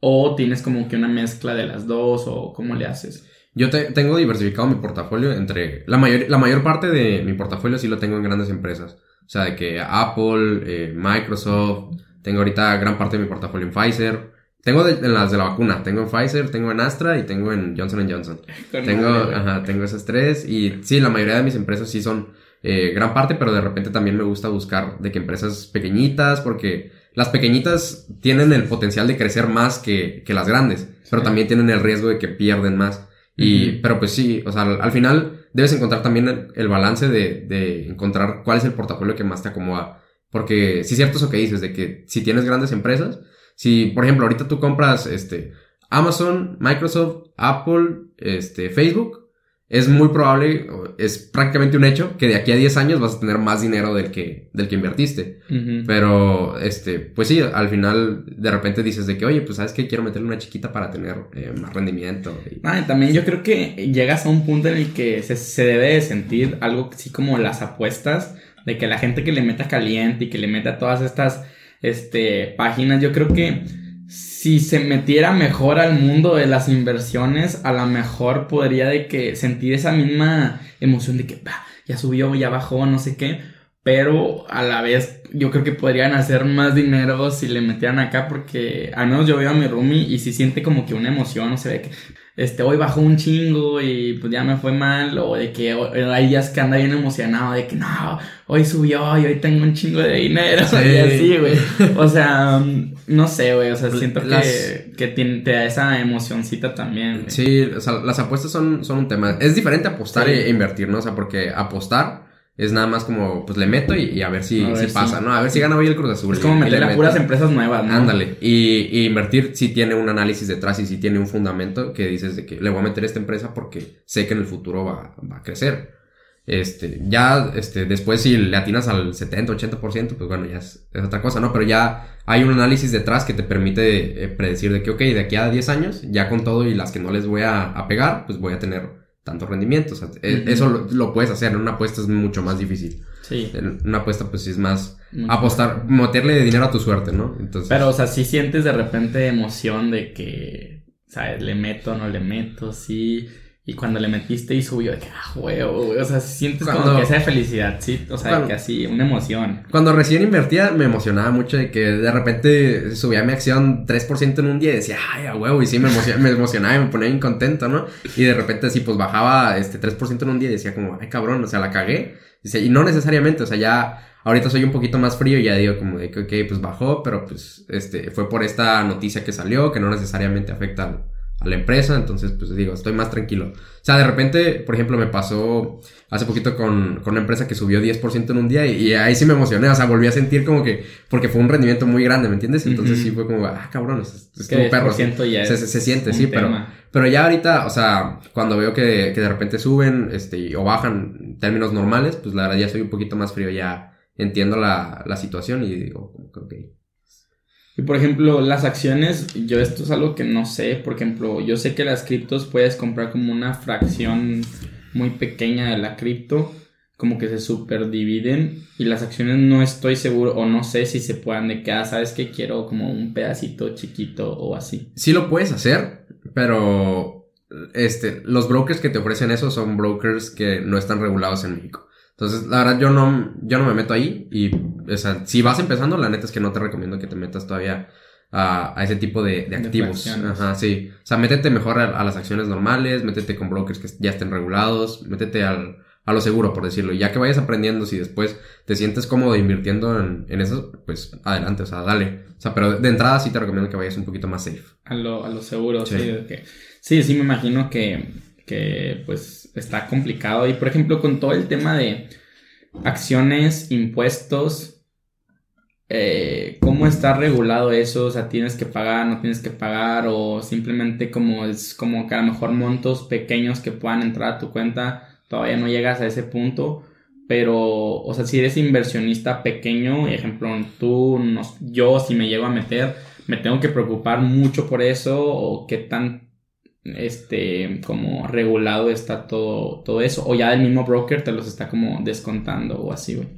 O tienes como que una mezcla de las dos, o cómo le haces. Yo te- tengo diversificado mi portafolio entre... La mayor, la mayor parte de mi portafolio sí lo tengo en grandes empresas. O sea, de que Apple, eh, Microsoft, tengo ahorita gran parte de mi portafolio en Pfizer. Tengo de, en las de la vacuna, tengo en Pfizer, tengo en Astra y tengo en Johnson Johnson. <laughs> Tengo, ajá, tengo esas tres y sí, la mayoría de mis empresas sí son eh, gran parte, pero de repente también me gusta buscar de que empresas pequeñitas, porque las pequeñitas tienen el potencial de crecer más que, que las grandes, pero Sí. también tienen el riesgo de que pierden más. Y, Ujú. pero pues sí, o sea, al, al final debes encontrar también el, el balance de, de encontrar cuál es el portafolio que más te acomoda. Porque sí es cierto eso que dices, de que si tienes grandes empresas, si, por ejemplo, ahorita tú compras, este, Amazon, Microsoft, Apple, este, Facebook, es muy probable, es prácticamente un hecho, que de aquí a 10 años vas a tener más dinero del que, del que invertiste. Pero, este, pues sí, al final de repente dices de que, oye, pues sabes que quiero meterle una chiquita para tener eh, más rendimiento. Y- Ah, y también yo creo que llegas a un punto en el que se, se debe de sentir algo así como las apuestas, de que la gente que le meta caliente y que le meta todas estas este, páginas, yo creo que si se metiera mejor al mundo de las inversiones, a lo mejor podría de que sentir esa misma emoción de que "Bah, ya subió, ya bajó, no sé qué. Pero a la vez yo creo que podrían hacer más dinero si le metieran acá porque al menos yo veo a mi roomie y si siente como que una emoción, no sé, de que este, hoy bajó un chingo y pues ya me fue mal, o de que hay días que anda bien emocionado, de que no, hoy subió y hoy tengo un chingo de dinero, Sí. <laughs> y así, güey. O sea, no sé, güey, o sea, siento Las- que, que tiene- te da esa emocioncita también. Sí, o sea, las apuestas son, son un tema. Es diferente apostar Sí. e invertir, ¿no? O sea, porque apostar es nada más como, pues le meto y, y a ver si, A ver si pasa, ¿no? A ver si gana hoy el Cruz Azul. Es como meter a puras empresas nuevas, ¿no? Ándale. Y, y invertir si tiene un análisis detrás y si tiene un fundamento que dices de que le voy a meter a esta empresa porque sé que en el futuro va, va a crecer. Este, ya, este, después si le atinas al 70, 80%, pues bueno, ya es, es otra cosa, ¿no? Pero ya hay un análisis detrás que te permite eh, predecir de que, ok, de aquí a 10 años, ya con todo y las que no les voy a, a pegar, pues voy a tener tanto rendimiento. O sea, Ujú. eso lo, lo puedes hacer, en una apuesta es mucho más difícil. Sí. En una apuesta pues sí es más Mucho. apostar, meterle dinero a tu suerte, ¿no? Entonces... Pero, o sea, sí sientes de repente emoción de que, ¿sabes? Le meto, no le meto, sí. Y cuando le metiste y subió, de que, ah, huevo. O sea, sientes como Cuando- que esa felicidad, sí. O sea, Cuando- que así, una emoción. Cuando recién invertía me emocionaba mucho de que de repente subía mi acción 3% en un día y decía, ay, a huevo, y sí me, emocion- me emocionaba y me ponía bien contento, ¿no? Y de repente así pues bajaba este 3% en un día y decía como, ay cabrón, o sea, la cagué. Dice, y no necesariamente, o sea, ya ahorita soy un poquito más frío y ya digo como de que, ok, pues bajó, pero pues este fue por esta noticia que salió, que no necesariamente afecta al- a la empresa, entonces pues digo, estoy más tranquilo. O sea, de repente, por ejemplo, me pasó hace poquito con, con una empresa que subió 10% en un día y, y ahí sí me emocioné, o sea, volví a sentir como que, porque fue un rendimiento muy grande, ¿me entiendes? Entonces Ujú. sí fue como, ah, cabrón, es, es Que un perro. 10% ya Se, se, se siente, sí, pero, tema. pero ya ahorita, o sea, cuando veo que, que de repente suben, este, o bajan en términos normales, pues la verdad ya soy un poquito más frío, ya entiendo la, la situación y digo, ok. Y por ejemplo, las acciones, yo esto es algo que no sé. Por ejemplo, yo sé que las criptos puedes comprar como una fracción muy pequeña de la cripto, como que se subdividen. Y las acciones no estoy seguro o no sé si se puedan de que, ah, sabes que quiero como un pedacito chiquito o así. Sí lo puedes hacer, pero este, los brokers que te ofrecen eso son brokers que no están regulados en México. Entonces, la verdad, yo no, yo no me meto ahí. Y, o sea, si vas empezando, la neta es que no te recomiendo que te metas todavía a, a ese tipo de, de activos. Ajá, sí. O sea, métete mejor a, las acciones normales, métete con brokers que ya estén regulados, métete al, a lo seguro, por decirlo. Y ya que vayas aprendiendo, si después te sientes cómodo invirtiendo en, en eso, pues adelante, o sea, dale. O sea, pero de entrada sí te recomiendo que vayas un poquito más safe. A lo, a lo seguro, sí. Sí, sí, sí me imagino que, que pues está complicado. Y por ejemplo, con todo el tema de acciones, impuestos, eh, ¿cómo está regulado eso? O sea, ¿tienes que pagar, no tienes que pagar? O simplemente como es como que a lo mejor montos pequeños que puedan entrar a tu cuenta, todavía no llegas a ese punto. Pero, o sea, si eres inversionista pequeño, ejemplo, tú, yo si me llego a meter, me tengo que preocupar mucho por eso o qué tan este, como regulado está todo, todo eso. O ya el mismo broker te los está como descontando o así, güey.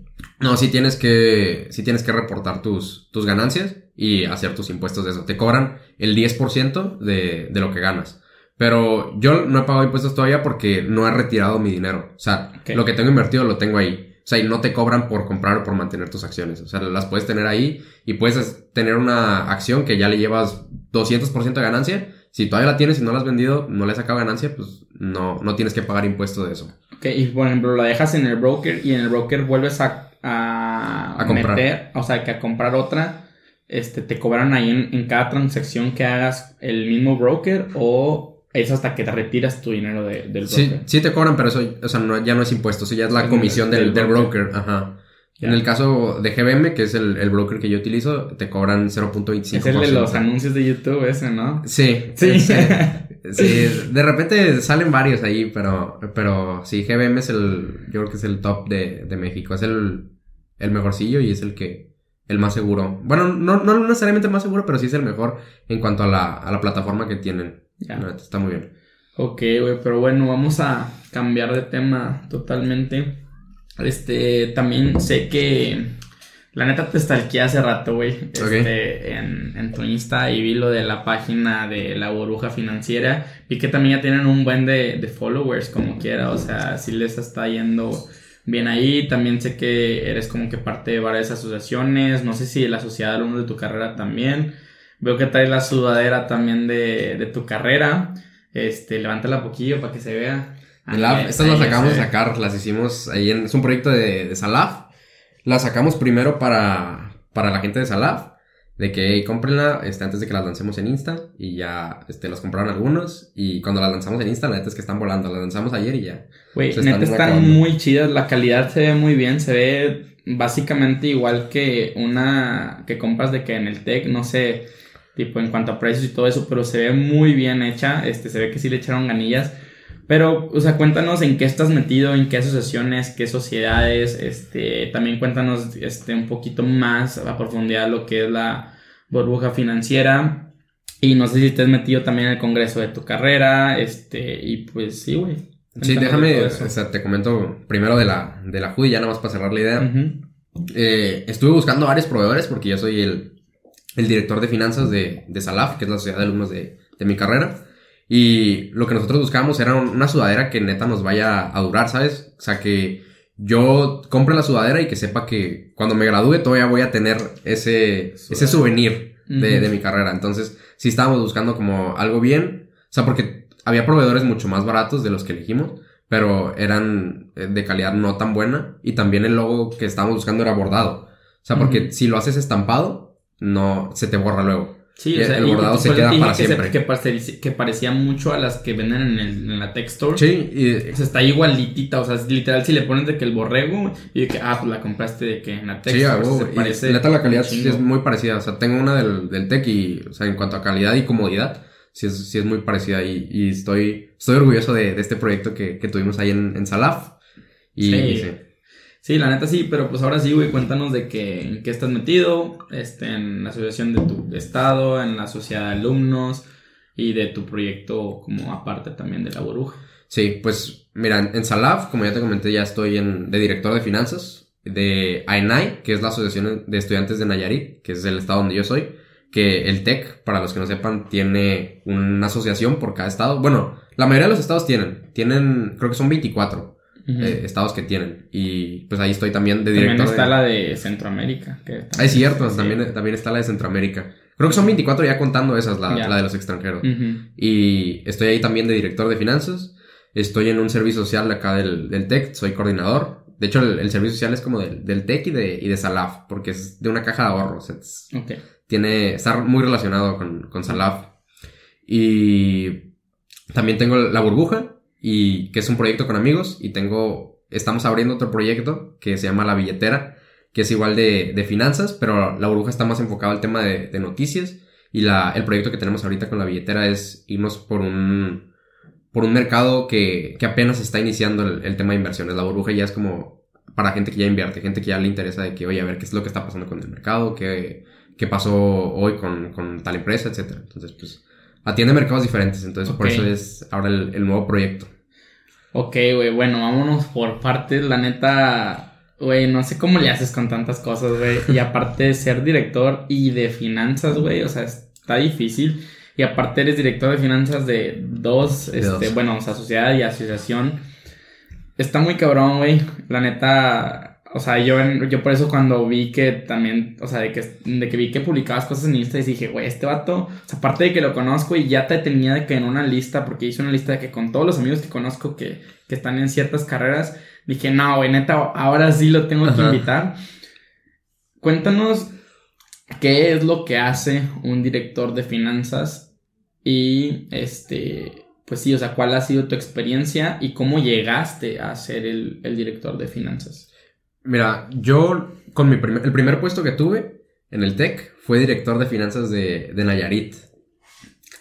No, sí tienes que, sí tienes que reportar tus, tus ganancias y hacer tus impuestos de eso. Te cobran el 10% de, de lo que ganas. Pero yo no he pagado impuestos todavía porque no he retirado mi dinero. O sea, lo que tengo invertido lo tengo ahí. O sea, y no te cobran por comprar o por mantener tus acciones. O sea, las puedes tener ahí y puedes tener una acción que ya le llevas 200% de ganancia si todavía la tienes y no la has vendido, no le has sacado ganancia, pues no, no tienes que pagar impuesto de eso. Ok, y por ejemplo, la dejas en el broker y en el broker vuelves a, a, comprar. Meter, o sea, que a comprar otra, este, te cobran ahí en, cada transacción que hagas el mismo broker o es hasta que te retiras tu dinero del broker. Sí, sí te cobran, pero eso, o sea, no, ya no es impuesto, eso ya es la comisión del, del, broker. Ajá. En el caso de GBM, que es el, el broker que yo utilizo, te cobran 0.25%. Es el de los anuncios de YouTube ese, ¿no? Sí. Sí. <laughs> sí, de repente salen varios ahí, pero, pero sí, GBM es el, yo creo que es el top de, de México. Es el, el mejorcillo y es el que, el más seguro. Bueno, no, no necesariamente el más seguro, pero sí es el mejor en cuanto a la, a la plataforma que tienen. Ya. está muy bien. Ok, güey, pero bueno, vamos a cambiar de tema totalmente. Este, también sé que la neta te stalkeé hace rato, güey. Este, en, en, tu Insta y vi lo de la página de la burbuja financiera. Vi que también ya tienen un buen de, de followers, como quiera. O sea, si les está yendo bien ahí. También sé que eres como que parte de varias asociaciones. No sé si la sociedad de alumnos de tu carrera también. Veo que traes la sudadera también de, de tu carrera. Este, levántala poquillo para que se vea. Estas las acabamos de sacar, las hicimos ahí en... Es un proyecto de, de Salaf. Las sacamos primero para, para la gente de Salaf. De que hey, cómprenla este, antes de que las lancemos en Insta. Y ya este, las compraron algunos. Y cuando las lanzamos en Insta, la neta es que están volando. Las lanzamos ayer y ya. Güey, neta están muy chidas. La calidad se ve muy bien. Se ve básicamente igual que una que compras de que en el tech, no sé, tipo en cuanto a precios y todo eso, pero se ve muy bien hecha. Este, se ve que sí le echaron ganillas. Pero, o sea, cuéntanos en qué estás metido, en qué asociaciones, qué sociedades, este, también cuéntanos, este, un poquito más a profundidad lo que es la burbuja financiera. Y no sé si te has metido también en el congreso de tu carrera, este, y pues sí, güey. Sí, déjame, o sea, te comento primero de la, de la ya nada más para cerrar la idea. eh, estuve buscando varios proveedores porque yo soy el, el director de finanzas de, de Salaf, que es la sociedad de alumnos de, de mi carrera. Y lo que nosotros buscábamos era una sudadera que neta nos vaya a durar, ¿sabes? O sea, que yo compre la sudadera y que sepa que cuando me gradúe todavía voy a tener ese, ese souvenir de, de mi carrera. Entonces, sí estábamos buscando como algo bien. O sea, porque había proveedores mucho más baratos de los que elegimos, pero eran eh, de calidad no tan buena. Y también el logo que estábamos buscando era bordado. O sea, porque si lo haces estampado, no se te borra luego. Sí, o sea, el bordado se queda para siempre. que, parecía, mucho a las que venden en, el, en la texture. Sí, y, o sea, está igualitita, o sea, literal si le pones de que el borrego y de que, ah, pues la compraste de que en la texture. Sí, se parece. neta la calidad sí es muy parecida, o sea, tengo una del, del tech y, o sea, en cuanto a calidad y comodidad, sí es, sí es muy parecida y, y estoy, estoy orgulloso de, de este proyecto que, que tuvimos ahí en, en Salaf. Y, sí. Sí, la neta sí, pero pues ahora sí, güey, cuéntanos de qué, en qué estás metido, este, en la asociación de tu estado, en la sociedad de alumnos y de tu proyecto como aparte también de la burbuja. Sí, pues mira, en Salaf, como ya te comenté, ya estoy en, de director de finanzas de AENAI, que es la Asociación de Estudiantes de Nayarit, que es el estado donde yo soy, que el TEC, para los que no sepan, tiene una asociación por cada estado. Bueno, la mayoría de los estados tienen, tienen, creo que son 24 eh, estados que tienen. Y pues ahí estoy también de director. También está de... la de Centroamérica. Que ah, es cierto, también, también está la de Centroamérica. Creo que son 24 ya contando esas, la, la de los extranjeros. Y estoy ahí también de director de finanzas. Estoy en un servicio social acá del, del TEC, soy coordinador. De hecho, el, servicio social es como del, del TEC y de, y de Salaf, porque es de una caja de ahorros. Tiene, está muy relacionado con, con Salaf. Y también tengo la burbuja, y que es un proyecto con amigos y tengo, estamos abriendo otro proyecto que se llama La Billetera, que es igual de, de finanzas, pero la burbuja está más enfocada al tema de, de noticias y la, el proyecto que tenemos ahorita con la billetera es irnos por un, por un mercado que, que apenas está iniciando el, el, tema de inversiones. La burbuja ya es como para gente que ya invierte, gente que ya le interesa de que, oye, a ver qué es lo que está pasando con el mercado, qué, qué pasó hoy con, con tal empresa, etcétera. Entonces, pues, atiende mercados diferentes, entonces por eso es ahora el, el nuevo proyecto. Ok, güey, bueno, vámonos por partes, la neta, güey, no sé cómo le haces con tantas cosas, güey, y <laughs> aparte de ser director y de finanzas, güey, o sea, está difícil, y aparte eres director de finanzas de dos, de este, dos. bueno, o sea, sociedad y asociación, está muy cabrón, güey, la neta, o sea, yo, yo por eso cuando vi que también, o sea, de que, de que vi que publicabas cosas en Insta y dije, güey, este vato, o sea, aparte de que lo conozco y ya te tenía de que en una lista, porque hice una lista de que con todos los amigos que conozco que, que están en ciertas carreras, dije, no, güey, neta, ahora sí lo tengo que invitar. Cuéntanos qué es lo que hace un director de finanzas y, este, pues sí, o sea, cuál ha sido tu experiencia y cómo llegaste a ser el, el director de finanzas. Mira, yo con mi primer, el primer puesto que tuve en el TEC fue director de finanzas de, de Nayarit.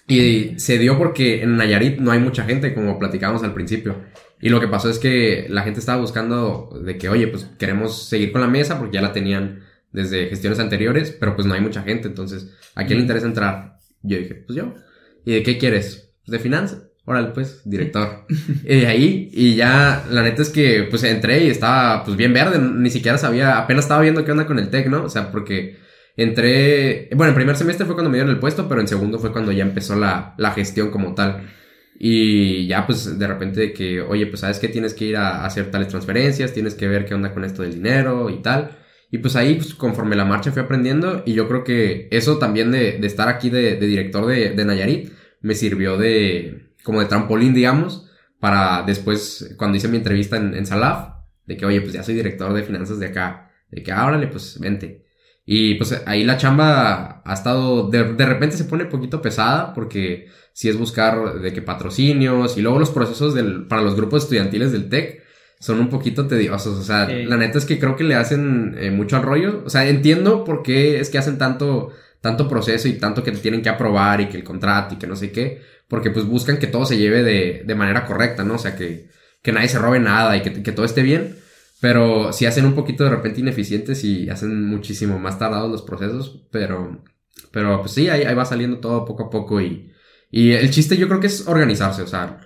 Y se dio porque en Nayarit no hay mucha gente, como platicábamos al principio. Y lo que pasó es que la gente estaba buscando de que, oye, pues queremos seguir con la mesa porque ya la tenían desde gestiones anteriores, pero pues no hay mucha gente. Entonces, ¿a quién le interesa entrar? Yo dije, pues yo. ¿Y de qué quieres? Pues de finanzas. Órale, pues, director. y ahí, y ya, la neta es que, pues, entré y estaba, pues, bien verde, ni siquiera sabía, apenas estaba viendo qué onda con el tech, ¿no? O sea, porque entré, bueno, en primer semestre fue cuando me dieron el puesto, pero en segundo fue cuando ya empezó la, la gestión como tal. Y ya, pues, de repente de que, oye, pues, ¿sabes que Tienes que ir a, hacer tales transferencias, tienes que ver qué onda con esto del dinero y tal. Y pues ahí, pues, conforme la marcha fui aprendiendo, y yo creo que eso también de, de estar aquí de, de director de, de Nayarit, me sirvió de, como de trampolín, digamos, para después, cuando hice mi entrevista en, en Salaf, de que, oye, pues ya soy director de finanzas de acá, de que, ábrale, pues vente. Y pues ahí la chamba ha estado, de, de repente se pone un poquito pesada porque si es buscar de que patrocinios y luego los procesos del, para los grupos estudiantiles del TEC son un poquito tediosos. O sea, sí. la neta es que creo que le hacen eh, mucho al rollo. O sea, entiendo por qué es que hacen tanto, tanto proceso y tanto que te tienen que aprobar y que el contrato y que no sé qué porque pues buscan que todo se lleve de, de manera correcta, ¿no? O sea, que, que nadie se robe nada y que, que, todo esté bien, pero si hacen un poquito de repente ineficientes y hacen muchísimo más tardados los procesos, pero, pero pues sí, ahí, ahí va saliendo todo poco a poco y, y el chiste yo creo que es organizarse, o sea,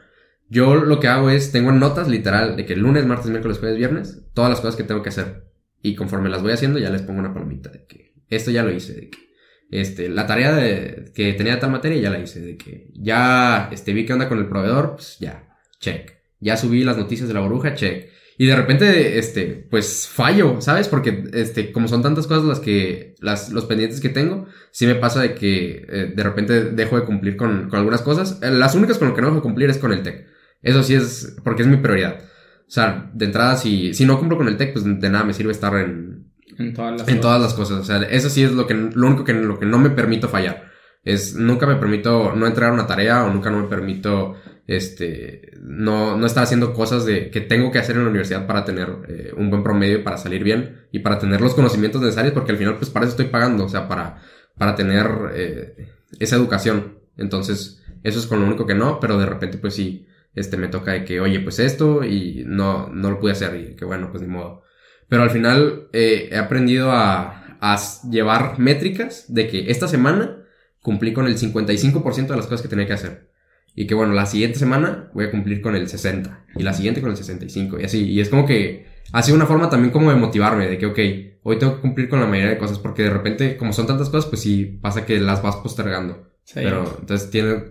yo lo que hago es, tengo notas literal de que lunes, martes, miércoles, jueves, viernes, todas las cosas que tengo que hacer. Y conforme las voy haciendo ya les pongo una palomita de que esto ya lo hice, de que este, la tarea de, que tenía tal materia ya la hice, de que ya, este, vi qué onda con el proveedor, pues ya, check. Ya subí las noticias de la burbuja, check. Y de repente, este, pues fallo, ¿sabes? Porque, este, como son tantas cosas las que, las, los pendientes que tengo, sí me pasa de que eh, de repente dejo de cumplir con, con algunas cosas. Eh, las únicas con lo que no dejo de cumplir es con el TEC. Eso sí es, porque es mi prioridad. O sea, de entrada, si, si no cumplo con el TEC, pues de nada me sirve estar en, en todas las en cosas. todas las cosas. O sea, eso sí es lo que, lo único que, lo que no me permito fallar. Es, nunca me permito no entregar una tarea o nunca no me permito, este, no, no estar haciendo cosas de, que tengo que hacer en la universidad para tener eh, un buen promedio, para salir bien y para tener los conocimientos necesarios porque al final pues para eso estoy pagando, o sea, para, para tener eh, esa educación. Entonces, eso es con lo único que no, pero de repente pues sí, este, me toca de que, oye, pues esto y no, no lo pude hacer y que bueno, pues ni modo. Pero al final eh, he aprendido a, a llevar métricas de que esta semana cumplí con el 55% de las cosas que tenía que hacer. Y que bueno, la siguiente semana voy a cumplir con el 60. Y la siguiente con el 65. Y así. Y es como que ha sido una forma también como de motivarme. De que, ok, hoy tengo que cumplir con la mayoría de cosas. Porque de repente, como son tantas cosas, pues sí pasa que las vas postergando. Pero entonces tiene,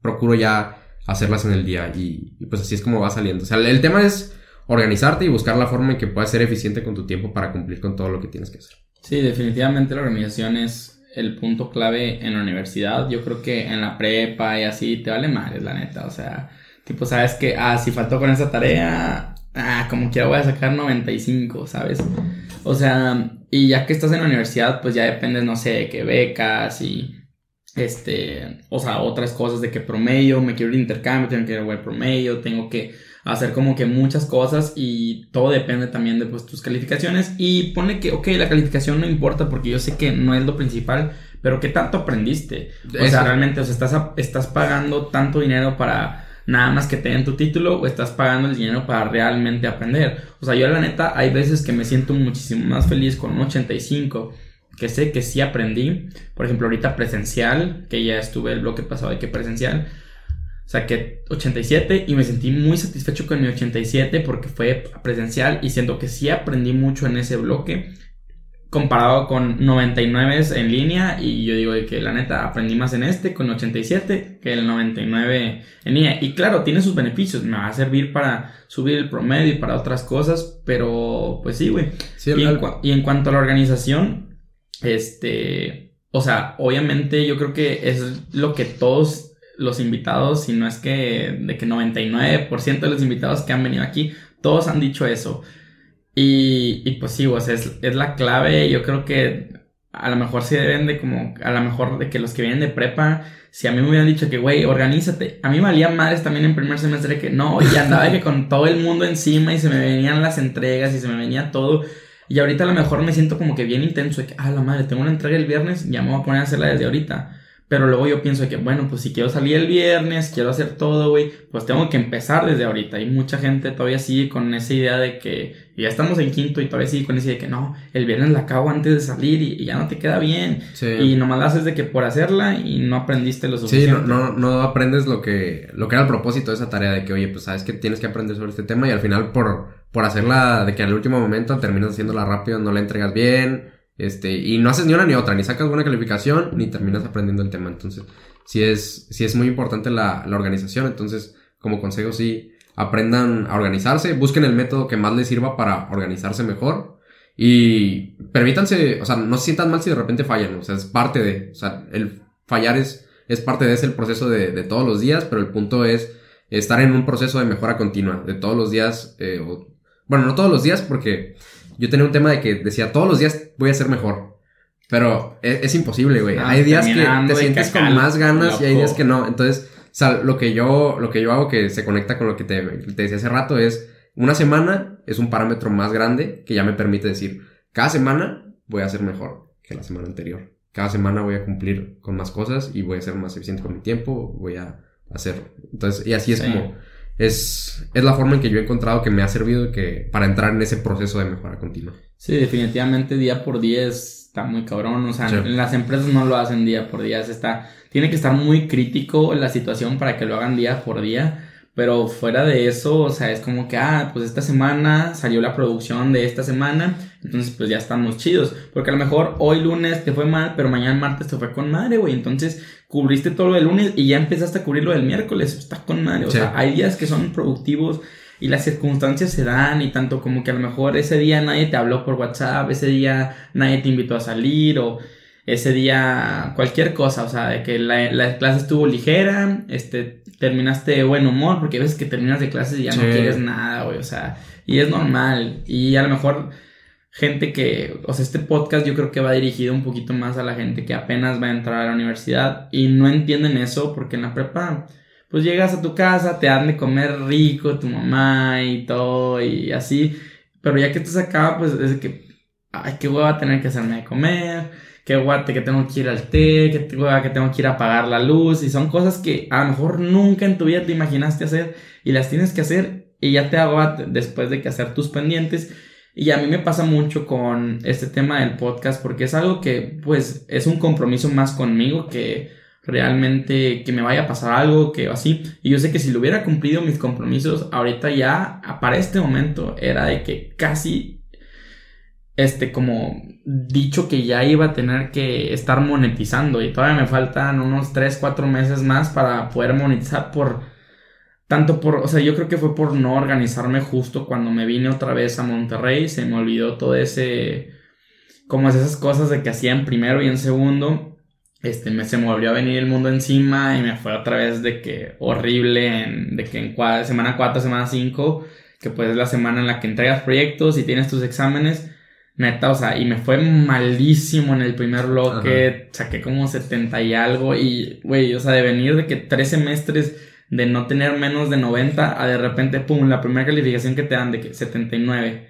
procuro ya hacerlas en el día. Y, y, pues así es como va saliendo. O sea, el tema es organizarte y buscar la forma en que puedas ser eficiente con tu tiempo para cumplir con todo lo que tienes que hacer. Sí, definitivamente la organización es el punto clave en la universidad. Yo creo que en la prepa y así te vale mal, la neta. O sea, tipo, sabes que, ah, si faltó con esa tarea, ah, como quiera voy a sacar 95, ¿sabes? O sea, y ya que estás en la universidad, pues ya dependes, no sé, de qué becas y este, o sea, otras cosas de que promedio, me quiero ir intercambio, tengo que ir a promedio, tengo que hacer como que muchas cosas y todo depende también de pues, tus calificaciones y pone que, ok, la calificación no importa porque yo sé que no es lo principal, pero ¿qué tanto aprendiste? O sea, realmente, o sea, estás, estás pagando tanto dinero para nada más que te den tu título o estás pagando el dinero para realmente aprender. O sea, yo la neta hay veces que me siento muchísimo más feliz con un 85 que sé que sí aprendí. Por ejemplo, ahorita presencial, que ya estuve el bloque pasado de que presencial, saqué 87 y me sentí muy satisfecho con mi 87 porque fue presencial y siento que sí aprendí mucho en ese bloque comparado con 99 en línea y yo digo que la neta aprendí más en este con 87 que el 99 en línea. Y claro tiene sus beneficios me va a servir para subir el promedio y para otras cosas pero pues sí güey. Y, en y en cuanto a la organización este o sea obviamente yo creo que es lo que todos los invitados, si no es que de que 99% de los invitados que han venido aquí, todos han dicho eso. Y, y pues sí, pues es, es la clave. Yo creo que a lo mejor sí deben de como, a lo mejor de que los que vienen de prepa, si a mí me hubieran dicho que, güey, organízate. A mí valía madres también en primer semestre que no, y andaba que con todo el mundo encima y se me venían las entregas y se me venía todo. Y ahorita a lo mejor me siento como que bien intenso de que, ah, la madre, tengo una entrega el viernes, ya me voy a poner a hacerla desde ahorita. Pero luego yo pienso que, bueno, pues si quiero salir el viernes, quiero hacer todo, güey, pues tengo que empezar desde ahorita. Y mucha gente todavía sigue con esa idea de que ya estamos en quinto y todavía sigue con esa idea de que no, el viernes la acabo antes de salir y, ya no te queda bien. Y nomás la haces de que por hacerla y no aprendiste lo suficiente. Sí, no, no, aprendes lo que, lo que era el propósito de esa tarea de que, oye, pues sabes que tienes que aprender sobre este tema y al final por, por hacerla de que al último momento terminas haciéndola rápido, no la entregas bien este, y no haces ni una ni otra, ni sacas buena calificación, ni terminas aprendiendo el tema. Entonces, sí es, sí es muy importante la, la organización. Entonces, como consejo, sí, aprendan a organizarse, busquen el método que más les sirva para organizarse mejor. Y permítanse, o sea, no se sientan mal si de repente fallan, o sea, es parte de, o sea, el fallar es, es parte de ese el proceso de, de todos los días, pero el punto es estar en un proceso de mejora continua, de todos los días, eh, bueno, no todos los días porque yo tenía un tema de que decía, todos los días voy a ser mejor. Pero e, es, imposible, güey. hay días que te sientes con más ganas y hay días que no. Entonces, o sea, lo que yo, lo que yo hago que se conecta con lo que te, te decía hace rato es, una semana es un parámetro más grande que ya me permite decir, cada semana voy a ser mejor que la semana anterior. Cada semana voy a cumplir con más cosas y voy a ser más eficiente con mi tiempo, voy a hacer. Entonces, y así es como es, es la forma en que yo he encontrado que me ha servido que, para entrar en ese proceso de mejora continua. Sí, definitivamente día por día está muy cabrón. O sea, las empresas no lo hacen día por día. está, tiene que estar muy crítico la situación para que lo hagan día por día. Pero fuera de eso, o sea, es como que, ah, pues esta semana salió la producción de esta semana, entonces pues ya estamos chidos. Porque a lo mejor hoy lunes te fue mal, pero mañana martes te fue con madre, güey. Entonces cubriste todo lo del lunes y ya empezaste a cubrir lo del miércoles. Está con madre. O sea, hay días que son productivos y las circunstancias se dan y tanto como que a lo mejor ese día nadie te habló por WhatsApp, ese día nadie te invitó a salir o ese día cualquier cosa, o sea, de que la, la clase estuvo ligera, este, terminaste de buen humor, porque ves que terminas de clases y ya no quieres nada, güey, o sea, y es normal, y a lo mejor gente que, o sea, este podcast yo creo que va dirigido un poquito más a la gente que apenas va a entrar a la universidad y no entienden eso porque en la prepa, pues llegas a tu casa, te dan de comer rico tu mamá y todo y así, pero ya que estás acá, pues es que, ay, qué hueva tener que hacerme de comer que guate, que tengo que ir al té, que, que tengo que ir a apagar la luz, y son cosas que a lo mejor nunca en tu vida te imaginaste hacer y las tienes que hacer y ya te agua después de que hacer tus pendientes. Y a mí me pasa mucho con este tema del podcast porque es algo que pues es un compromiso más conmigo que realmente que me vaya a pasar algo, que así. Y yo sé que si lo hubiera cumplido mis compromisos, ahorita ya, para este momento, era de que casi, este, como dicho que ya iba a tener que estar monetizando. Y todavía me faltan unos 3, 4 meses más para poder monetizar por, tanto por, o sea, yo creo que fue por no organizarme justo cuando me vine otra vez a Monterrey. Se me olvidó todo ese, como esas cosas de que hacía en primero y en segundo este, me, se me volvió a venir el mundo encima y me fue otra vez de que horrible, de que en semana 4, semana 5, que pues es la semana en la que entregas proyectos y tienes tus exámenes, neta, o sea, y me fue malísimo en el primer bloque, saqué como 70 y algo y, güey, o sea, de venir de que tres semestres de no tener menos de 90 a de repente, pum, la primera calificación que te dan de que 79.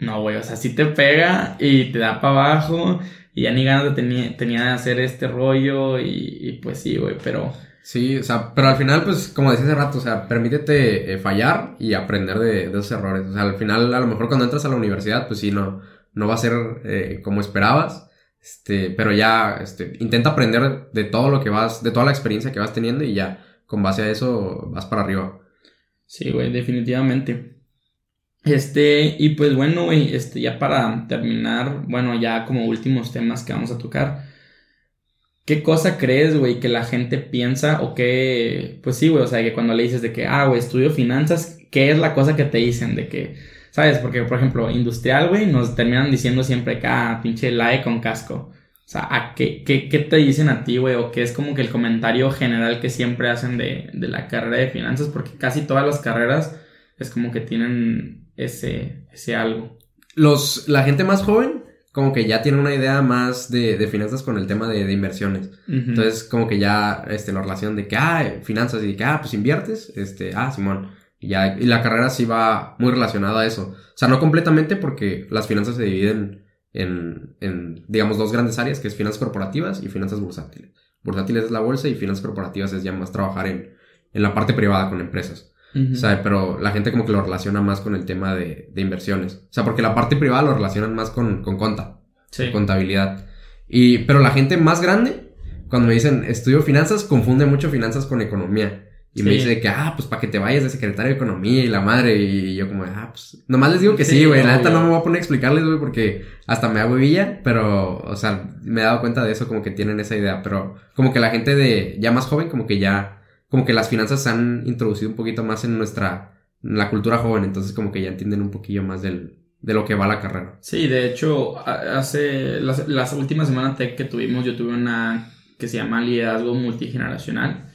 No, güey, o sea, sí te pega y te da para abajo y ya ni ganas de tenía, tenía de hacer este rollo y, pues sí, güey, pero... Sí, o sea, pero al final, pues, como decía hace rato, o sea, permítete eh, fallar y aprender de, esos errores. O sea, al final, a lo mejor cuando entras a la universidad, pues sí, no, no va a ser eh, como esperabas. Este, pero ya, este, intenta aprender de todo lo que vas, de toda la experiencia que vas teniendo y ya, con base a eso, vas para arriba. Sí, güey, definitivamente. Este, y pues bueno, güey, este, ya para terminar, bueno, ya como últimos temas que vamos a tocar. ¿Qué cosa crees, güey, que la gente piensa o qué, pues sí, güey, o sea, que cuando le dices de que, ah, güey, estudio finanzas, ¿qué es la cosa que te dicen de que, sabes? Porque, por ejemplo, industrial, güey, nos terminan diciendo siempre que, ah, pinche lae con casco. O sea, ¿a qué, qué, qué te dicen a ti, güey? O qué es como que el comentario general que siempre hacen de, de la carrera de finanzas, porque casi todas las carreras es como que tienen ese, ese algo. Los, la gente más joven, como que ya tiene una idea más de, de finanzas con el tema de, de inversiones. Entonces, como que ya, este, la relación de que, ah, finanzas y que, ah, pues inviertes, este, ah, Simón. Y ya, y la carrera sí va muy relacionada a eso. O sea, no completamente porque las finanzas se dividen en, en, digamos, dos grandes áreas, que es finanzas corporativas y finanzas bursátiles. Bursátiles es la bolsa y finanzas corporativas es ya más trabajar en, en la parte privada con empresas. O sea, pero la gente como que lo relaciona más con el tema de, de inversiones. O sea, porque la parte privada lo relacionan más con, con conta. Sí. Contabilidad. Y, pero la gente más grande, cuando me dicen estudio finanzas, confunde mucho finanzas con economía. Y me dice que, ah, pues para que te vayas de secretario de economía y la madre. Y yo como, ah, pues, nomás les digo que sí, güey. la neta no me voy a poner a explicarles, güey, porque hasta me hago villa, pero, o sea, me he dado cuenta de eso, como que tienen esa idea. Pero como que la gente de ya más joven, como que ya como que las finanzas se han introducido un poquito más en nuestra, en la cultura joven, entonces como que ya entienden un poquillo más del, de lo que va la carrera. Sí, de hecho, hace las, las últimas semanas que tuvimos, yo tuve una que se llama liderazgo multigeneracional.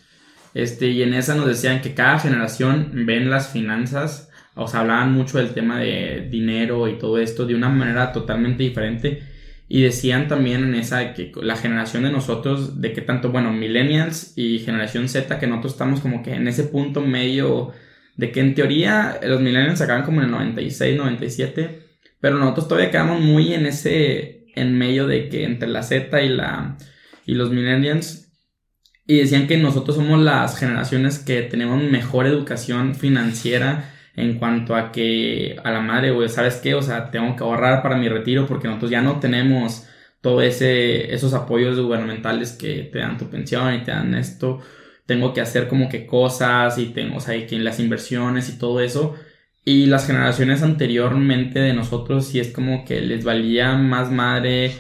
Este, y en esa nos decían que cada generación ven las finanzas, o sea, hablaban mucho del tema de dinero y todo esto de una manera totalmente diferente. Y decían también en esa que la generación de nosotros, de que tanto, bueno, millennials y generación Z, que nosotros estamos como que en ese punto medio de que en teoría los millennials acaban como en el 96, 97, pero nosotros todavía quedamos muy en ese, en medio de que entre la Z y la, y los millennials, y decían que nosotros somos las generaciones que tenemos mejor educación financiera, en cuanto a que a la madre, güey, ¿sabes qué? O sea, tengo que ahorrar para mi retiro porque nosotros ya no tenemos todo ese esos apoyos gubernamentales que te dan tu pensión y te dan esto. Tengo que hacer como que cosas y tengo, o sea, que las inversiones y todo eso. Y las generaciones anteriormente de nosotros sí es como que les valía más madre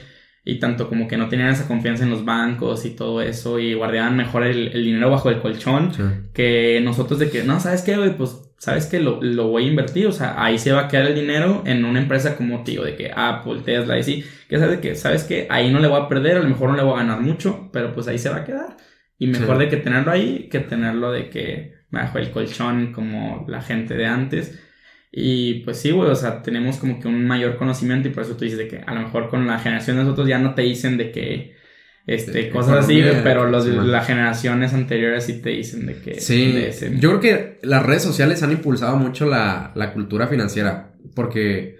y tanto como que no tenían esa confianza en los bancos y todo eso y guardaban mejor el, dinero bajo el colchón que nosotros de que, no, ¿sabes qué, güey? Pues ¿sabes que lo, lo, voy a invertir? O sea, ahí se va a quedar el dinero en una empresa como, tío, de que Apple, Tesla y sí, que sabes que, ¿sabes que Ahí no le voy a perder, a lo mejor no le voy a ganar mucho, pero pues ahí se va a quedar. Y mejor de que tenerlo ahí que tenerlo de que bajo el colchón como la gente de antes. Y pues sí, güey, o sea, tenemos como que un mayor conocimiento y por eso tú dices de que a lo mejor con la generación de nosotros ya no te dicen de que este, cosas así, pero los, las generaciones anteriores sí te dicen de que... Sí, yo creo que las redes sociales han impulsado mucho la, la cultura financiera, porque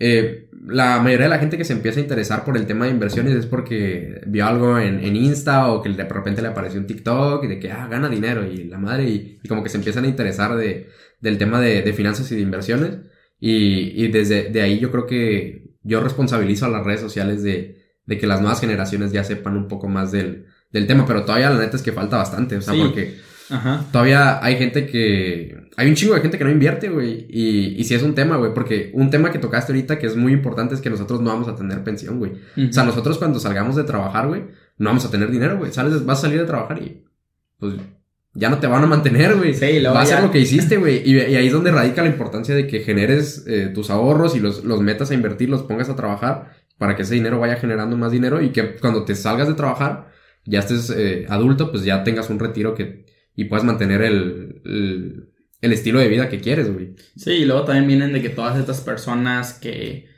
eh, la mayoría de la gente que se empieza a interesar por el tema de inversiones es porque vio algo en, en Insta o que de repente le apareció un TikTok y de que, ah, gana dinero y la madre, y, como que se empiezan a interesar de, del tema de, de finanzas y de inversiones. Y, y desde de ahí yo creo que yo responsabilizo a las redes sociales de, de que las nuevas generaciones ya sepan un poco más del, del tema, pero todavía la neta es que falta bastante, o sea, Sí. porque Ajá. todavía hay gente que... Hay un chingo de gente que no invierte, güey, y, y sí es un tema, güey, porque un tema que tocaste ahorita que es muy importante es que nosotros no vamos a tener pensión, güey. O sea, nosotros cuando salgamos de trabajar, güey, no vamos a tener dinero, güey. Sales, vas a salir de trabajar y pues ya no te van a mantener, güey. Sí, luego Va a ser lo que hiciste, güey. Y, y ahí es donde radica la importancia de que generes eh, tus ahorros y los, los metas a invertir, los pongas a trabajar para que ese dinero vaya generando más dinero y que cuando te salgas de trabajar, ya estés eh, adulto, pues ya tengas un retiro que y puedas mantener el, el, el estilo de vida que quieres, güey. Sí, y luego también vienen de que todas estas personas que,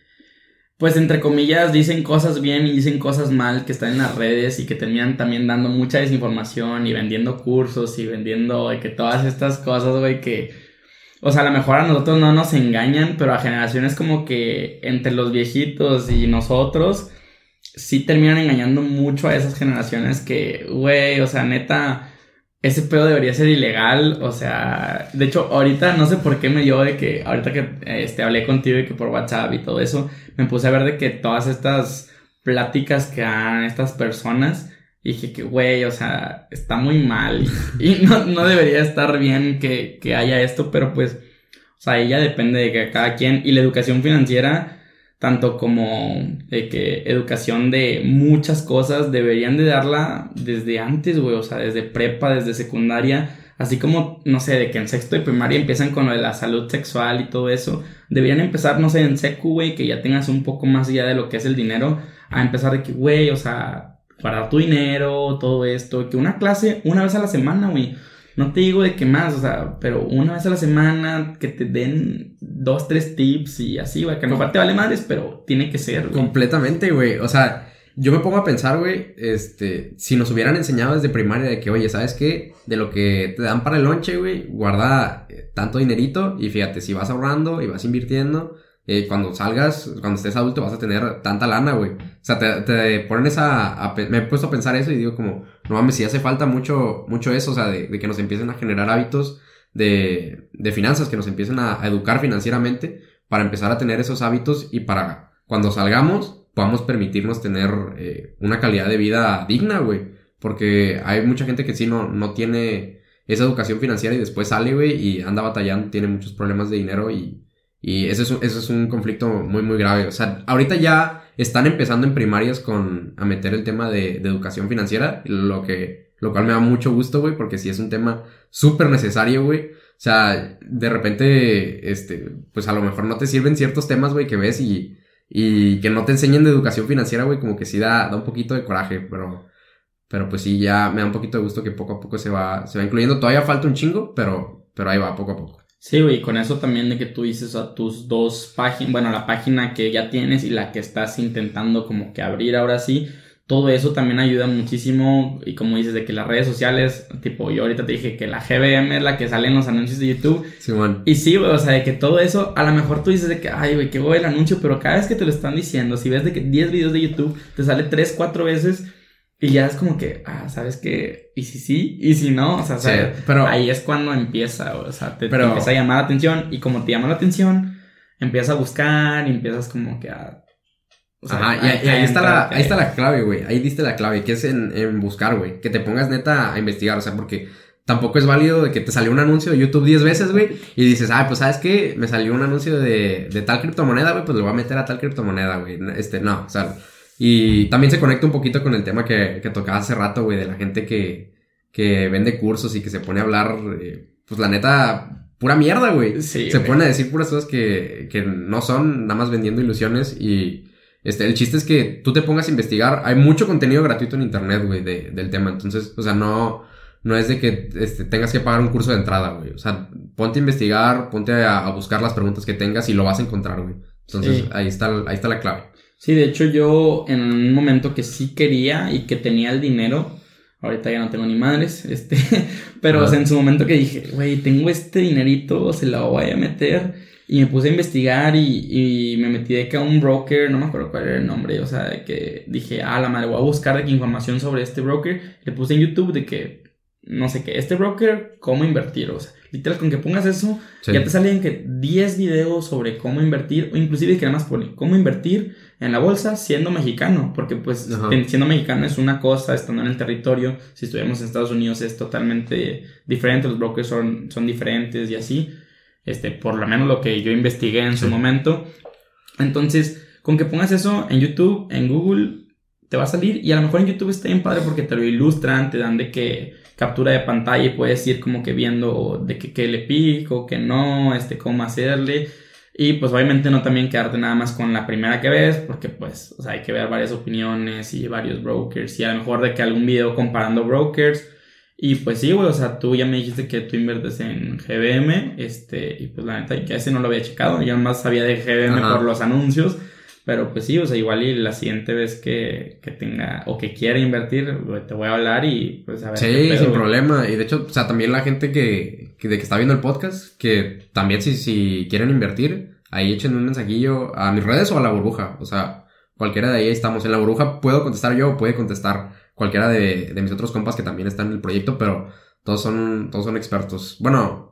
pues entre comillas, dicen cosas bien y dicen cosas mal que están en las redes y que terminan también dando mucha desinformación y vendiendo cursos y vendiendo de que todas estas cosas, güey, que, o sea, a lo mejor a nosotros no nos engañan, pero a generaciones como que entre los viejitos y nosotros, sí terminan engañando mucho a esas generaciones que, güey, o sea, neta ese pedo debería ser ilegal, o sea, de hecho, ahorita no sé por qué me dio de que, ahorita que este, hablé contigo y que por WhatsApp y todo eso, me puse a ver de que todas estas pláticas que dan estas personas, y dije que, güey, o sea, está muy mal. Y, <laughs> y no, no debería estar bien que, que haya esto, pero pues, o sea, ya depende de que cada quien, y la educación financiera, tanto como de que educación de muchas cosas deberían de darla desde antes, güey, o sea, desde prepa, desde secundaria, así como, no sé, de que en sexto de primaria empiezan con lo de la salud sexual y todo eso, deberían empezar, no sé, en secu, güey, que ya tengas un poco más allá de lo que es el dinero, a empezar de que, güey, o sea, guardar tu dinero, todo esto, que una clase una vez a la semana, güey, no te digo de qué más, o sea, pero una vez a la semana que te den dos, tres tips y así, güey, que a te vale madres, pero tiene que ser, güey. Completamente, güey. O sea, yo me pongo a pensar, güey, este, si nos hubieran enseñado desde primaria de que, oye, ¿sabes qué? De lo que te dan para el lonche, güey, guarda eh, tanto dinerito y fíjate, si vas ahorrando y vas invirtiendo, eh, cuando salgas, cuando estés adulto vas a tener tanta lana, güey. O sea, te, te a me he puesto a pensar eso y digo como, no mames, si hace falta mucho, mucho eso, o sea, de, que nos empiecen a generar hábitos de, finanzas, que nos empiecen a, a educar financieramente para empezar a tener esos hábitos y para cuando salgamos podamos permitirnos tener eh, una calidad de vida digna, güey. Porque hay mucha gente que sí no, no tiene esa educación financiera y después sale, güey, y anda batallando, tiene muchos problemas de dinero y, y ese, es ese es un conflicto muy, muy grave. O sea, ahorita ya están empezando en primarias con a meter el tema de, de educación financiera, lo que, lo cual me da mucho gusto, güey, porque sí es un tema súper necesario, güey. O sea, de repente, este, pues a lo mejor no te sirven ciertos temas, güey, que ves y, y que no te enseñen de educación financiera, güey, como que sí da, da un poquito de coraje, pero, pero pues sí, ya me da un poquito de gusto que poco a poco se va, se va incluyendo. Todavía falta un chingo, pero, pero ahí va, poco a poco. Sí, güey, con eso también de que tú dices a tus dos páginas, bueno, la página que ya tienes y la que estás intentando como que abrir ahora sí, todo eso también ayuda muchísimo y como dices de que las redes sociales, tipo yo ahorita te dije que la GBM es la que sale en los anuncios de YouTube Simón. y sí, güey, o sea, de que todo eso, a lo mejor tú dices de que, ay, güey, qué güey el anuncio, pero cada vez que te lo están diciendo, si ves de que 10 videos de YouTube, te sale 3, 4 veces y ya es como que, ah, ¿sabes qué? Y si sí, y si no, o sea, Sí, ¿sabes? pero- ahí es cuando empieza, o sea, te, empieza a llamar la atención y como te llama la atención, empiezas a buscar y empiezas como que a... o sea, Ajá, y, ahí está la, ahí está la clave, güey. Ahí diste la clave, que es en, en buscar, güey. Que te pongas neta a investigar, o sea, porque tampoco es válido de que te salió un anuncio de YouTube 10 veces, güey, y dices, ah, pues, ¿sabes qué? Me salió un anuncio de, de tal criptomoneda, güey, pues le voy a meter a tal criptomoneda, güey. Este, no, o sea, y también se conecta un poquito con el tema que, que tocaba hace rato, güey, de la gente que, que vende cursos y que se pone a hablar, eh, pues, la neta, pura mierda, güey. Sí, se pone a decir puras cosas que, que no son, nada más vendiendo ilusiones y... Este, el chiste es que tú te pongas a investigar. Hay mucho contenido gratuito en internet, güey, de, del tema. Entonces, o sea, no, no es de que este, tengas que pagar un curso de entrada, güey. O sea, ponte a investigar, ponte a, a buscar las preguntas que tengas y lo vas a encontrar, güey. Entonces, Sí. ahí está, ahí está la clave. Sí, de hecho yo en un momento que sí quería y que tenía el dinero, ahorita ya no tengo ni madres, <laughs> este, pero en su momento que dije, güey, tengo este dinerito, se lo voy a meter y me puse a investigar y, y me metí de que a un broker, no me acuerdo cuál era el nombre, o sea, de que dije, ah, la madre, voy a buscar de que información sobre este broker, le puse en YouTube de que, no sé qué, este broker, cómo invertir, o sea, literal, con que pongas eso, Sí. ya te salen que 10 videos sobre cómo invertir, o inclusive que nada más pone cómo invertir en la bolsa siendo mexicano, porque pues Ajá. siendo mexicano es una cosa, estando en el territorio, si estuviéramos en Estados Unidos es totalmente diferente, los brokers son, son diferentes y así, este, por lo menos lo que yo investigué en su Sí. momento. Entonces, con que pongas eso en YouTube, en Google, te va a salir y a lo mejor en YouTube está bien padre porque te lo ilustran, te dan de que captura de pantalla y puedes ir como que viendo de que, que le pico, que no, este, cómo hacerle. Y pues obviamente no también quedarte nada más con la primera que ves, porque pues, o sea, hay que ver varias opiniones y varios brokers y a lo mejor de que algún video comparando brokers. Y pues sí, güey, o sea, tú ya me dijiste que tú inviertes en GBM, este, y pues la neta, que ese no lo había checado, yo más sabía de GBM Ajá. por los anuncios, pero pues sí, o sea, igual y la siguiente vez que, que tenga o que quiera invertir, te voy a hablar y pues a ver. qué Sí, pedo, sin güey. problema. Y de hecho, o sea, también la gente que, que, de que está viendo el podcast, que también si, si quieren invertir, ahí echen un mensajillo a mis redes o a la burbuja. O sea, cualquiera de ahí estamos. En la burbuja puedo contestar yo o puede contestar cualquiera de, de mis otros compas que también están en el proyecto, pero todos son, todos son expertos. Bueno,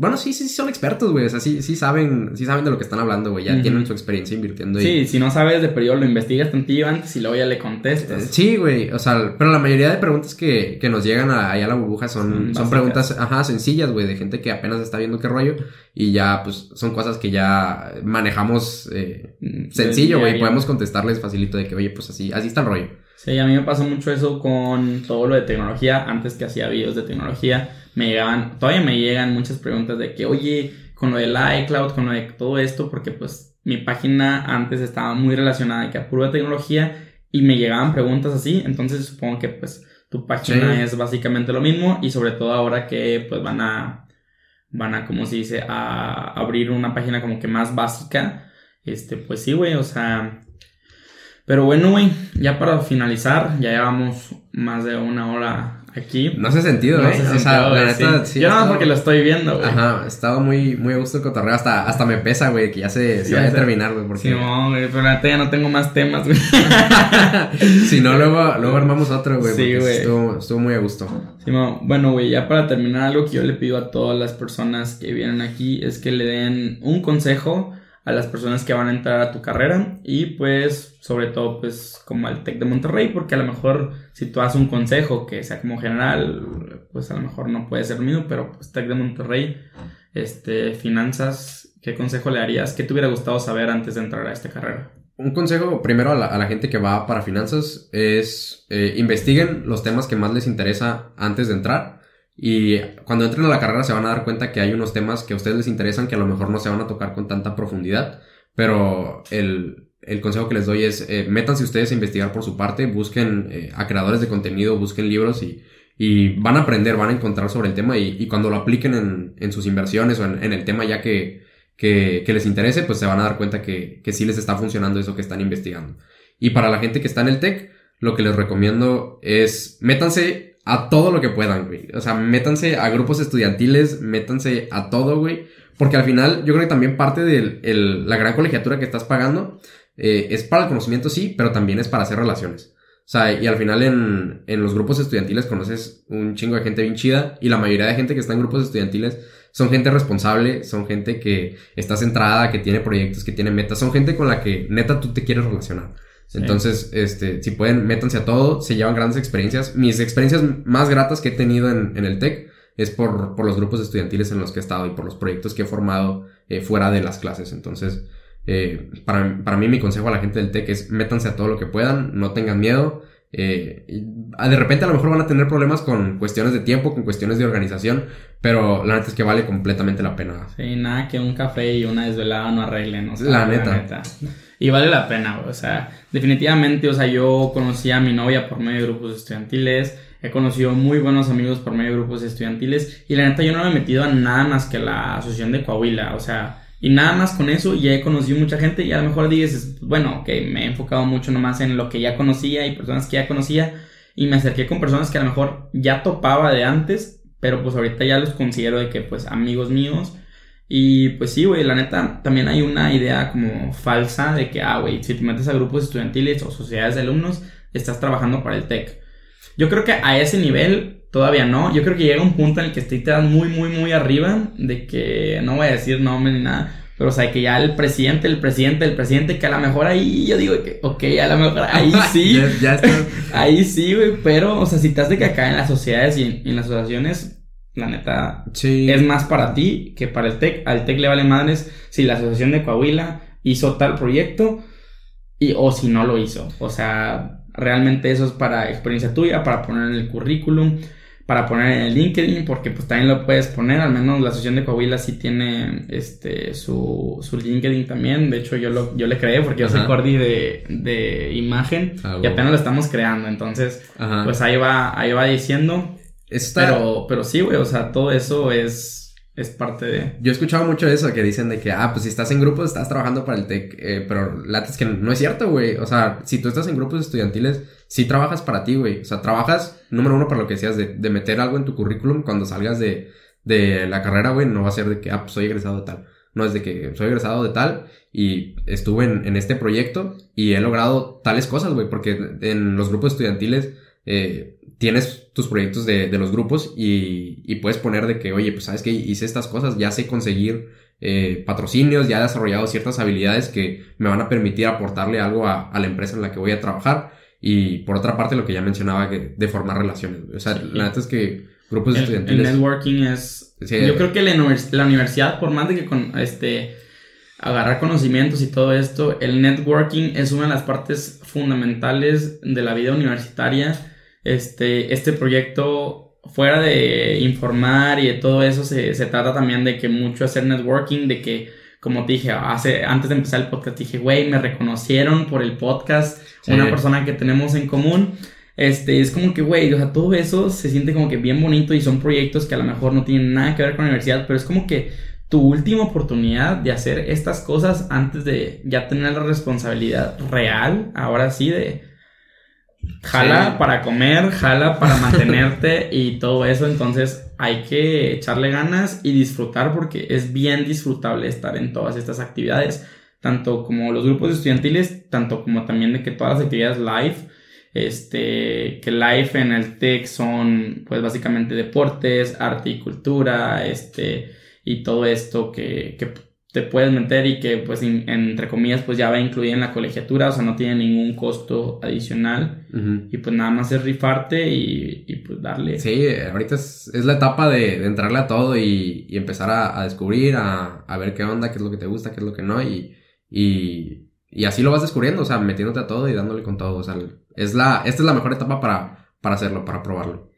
bueno, sí, sí, sí son expertos, güey. O sea, sí, sí saben, sí saben de lo que están hablando, güey. Ya tienen su experiencia invirtiendo y- Sí, si no sabes de periodo, lo investigas tantillo antes y luego ya le Eh, contestas. Sí, güey, o sea, pero la mayoría de preguntas que, que nos llegan a- ahí a la burbuja son, Son preguntas, ajá, sencillas, güey, de gente que apenas está viendo qué rollo y ya, pues, son cosas que ya manejamos eh, Mm, sencillo, güey, podemos contestarles facilito de que, oye, pues así, así está el rollo. Sí, a mí me pasó mucho eso con todo lo de tecnología. Antes que hacía videos de tecnología, me llegaban, todavía me llegan muchas preguntas de que, oye, con lo del iCloud, con lo de todo esto, porque pues mi página antes estaba muy relacionada que a pura tecnología y me llegaban preguntas así. Entonces supongo que pues tu página Sí. es básicamente lo mismo y sobre todo ahora que pues van a, van a, como se dice, a abrir una página como que más básica. Este, pues sí, güey, o sea, pero bueno, güey, ya para finalizar, ya llevamos más de una hora aquí. No hace sentido, No o sea, la neta, sí. sí. Yo nada más estaba- porque lo estoy viendo, güey. Ajá, he estado muy, muy a gusto el cotorreo, hasta, hasta me pesa, güey, que ya se, se Ya vaya a terminar, güey, porque Sí, no, güey, pero la neta ya no tengo más temas, güey. <laughs> si no, luego, luego armamos otro, güey, Sí, güey. Estuvo, estuvo muy a gusto. Sí, bueno, güey, ya para terminar, algo que yo le pido a todas las personas que vienen aquí es que le den un consejo a las personas que van a entrar a tu carrera y pues sobre todo pues como al TEC de Monterrey porque a lo mejor si tú das un consejo que sea como general pues a lo mejor no puede ser mío pero pues TEC de Monterrey este finanzas ¿qué consejo le darías? ¿qué te hubiera gustado saber antes de entrar a esta carrera? Un consejo primero a la, a la gente que va para finanzas es eh, investiguen los temas que más les interesa antes de entrar y cuando entren a la carrera se van a dar cuenta que hay unos temas que a ustedes les interesan que a lo mejor no se van a tocar con tanta profundidad, pero el, el consejo que les doy es eh, métanse ustedes a investigar por su parte, busquen eh, a creadores de contenido, busquen libros y, y van a aprender, van a encontrar sobre el tema y, y cuando lo apliquen en, en sus inversiones o en, en el tema ya que, que, que les interese, pues se van a dar cuenta que, que sí les está funcionando eso que están investigando. Y para la gente que está en el tech, lo que les recomiendo es métanse a todo lo que puedan, güey. O sea, métanse a grupos estudiantiles, métanse a todo, güey. Porque al final, yo creo que también parte de la gran colegiatura que estás pagando eh, es para el conocimiento, sí, pero también es para hacer relaciones. O sea, y al final en, en los grupos estudiantiles conoces un chingo de gente bien chida y la mayoría de gente que está en grupos estudiantiles son gente responsable, son gente que está centrada, que tiene proyectos, que tiene metas, son gente con la que neta tú te quieres relacionar. Entonces, este, si pueden, métanse a todo, se llevan grandes experiencias. Mis experiencias más gratas que he tenido en, en el TEC es por, por los grupos estudiantiles en los que he estado y por los proyectos que he formado eh, fuera de las clases. Entonces, eh, para, para mí mi consejo a la gente del TEC es métanse a todo lo que puedan, no tengan miedo. Eh, ah, de repente a lo mejor van a tener problemas con cuestiones de tiempo, con cuestiones de organización, pero la neta es que vale completamente la pena. Sí, nada que un café y una desvelada no arreglen, o sea, La neta. Y vale la pena, o sea, definitivamente, o sea, yo conocí a mi novia por medio de grupos estudiantiles, he conocido muy buenos amigos por medio de grupos estudiantiles, y la neta yo no me he metido a nada más que la asociación de Coahuila, o sea, y nada más con eso ya he conocido mucha gente y a lo mejor dices, bueno, ok, me he enfocado mucho nomás en lo que ya conocía y personas que ya conocía, y me acerqué con personas que a lo mejor ya topaba de antes, pero pues ahorita ya los considero de que pues amigos míos, y pues sí, güey, la neta, también hay una idea como falsa de que, ah, güey, si te metes a grupos estudiantiles o sociedades de alumnos, estás trabajando para el TEC. Yo creo que a ese nivel todavía no. Yo creo que llega un punto en el que te dan muy, muy, muy arriba de que no voy a decir nombre ni nada. Pero, o sea, que ya el presidente, el presidente, el presidente, que a lo mejor ahí yo digo que, ok, a lo mejor ahí <laughs> sí. ya, ya está. <laughs> ahí sí, güey. Pero, o sea, si te has de que acá en las sociedades y en, en las asociaciones, la neta, Sí. es más para ti que para el TEC. Al TEC le vale madres si la Asociación de Coahuila hizo tal proyecto y, o si no lo hizo. O sea, realmente eso es para experiencia tuya, para poner en el currículum, para poner en el LinkedIn, porque pues también lo puedes poner. Al menos la Asociación de Coahuila sí tiene este su, su LinkedIn también. De hecho, yo, lo, yo le creé porque yo soy Ajá. cordi de, de imagen Ah, y apenas lo estamos creando. Entonces, Ajá. pues ahí va, ahí va diciendo. Está- Pero, pero sí, güey, o sea, todo eso es, es parte de... Yo he escuchado mucho eso, que dicen de que, ah, pues si estás en grupos, estás trabajando para el TEC, eh, pero la neta es que no es cierto, güey. O sea, si tú estás en grupos estudiantiles, sí trabajas para ti, güey. O sea, trabajas, número uno, para lo que decías, de, de meter algo en tu currículum cuando salgas de, de la carrera, güey. No va a ser de que, ah, pues soy egresado de tal. No, es de que soy egresado de tal y estuve en, en este proyecto y he logrado tales cosas, güey, porque en los grupos estudiantiles eh, tienes tus proyectos de, de los grupos y, y puedes poner de que, oye, pues sabes que hice estas cosas, ya sé conseguir eh, patrocinios, ya he desarrollado ciertas habilidades que me van a permitir aportarle algo a, a la empresa en la que voy a trabajar. Y por otra parte, lo que ya mencionaba, que de formar relaciones. O sea, Sí. la neta es que grupos El, el estudiantiles... networking es... Sí. Yo creo que la, univers- la universidad, por más de que con este agarrar conocimientos y todo esto, el networking es una de las partes fundamentales de la vida universitaria. Este, este proyecto, fuera de informar y de todo eso, se, se trata también de que mucho hacer networking, de que, como te dije, hace, antes de empezar el podcast, dije, güey, me reconocieron por el podcast, Sí. una persona que tenemos en común. Este, es como que, güey, o sea, todo eso se siente como que bien bonito y son proyectos que a lo mejor no tienen nada que ver con la universidad, pero es como que tu última oportunidad de hacer estas cosas antes de ya tener la responsabilidad real, ahora sí, de jala Sí. para comer, jala para <laughs> mantenerte y todo eso, entonces hay que echarle ganas y disfrutar porque es bien disfrutable estar en todas estas actividades, tanto como los grupos estudiantiles, tanto como también de que todas las actividades live, este, que live en el TEC son pues básicamente deportes, arte y cultura, este, y todo esto que, que te puedes meter y que pues in- entre comillas pues ya va incluida en la colegiatura, o sea, no tiene ningún costo adicional Ujú. y pues nada más es rifarte y, y pues darle. Sí, ahorita es, es la etapa de, de entrarle a todo y, y empezar a, a descubrir, a, a ver qué onda, qué es lo que te gusta, qué es lo que no, y, y, y así lo vas descubriendo, o sea, metiéndote a todo y dándole con todo, o sea, es la, esta es la mejor etapa para, para hacerlo, para probarlo.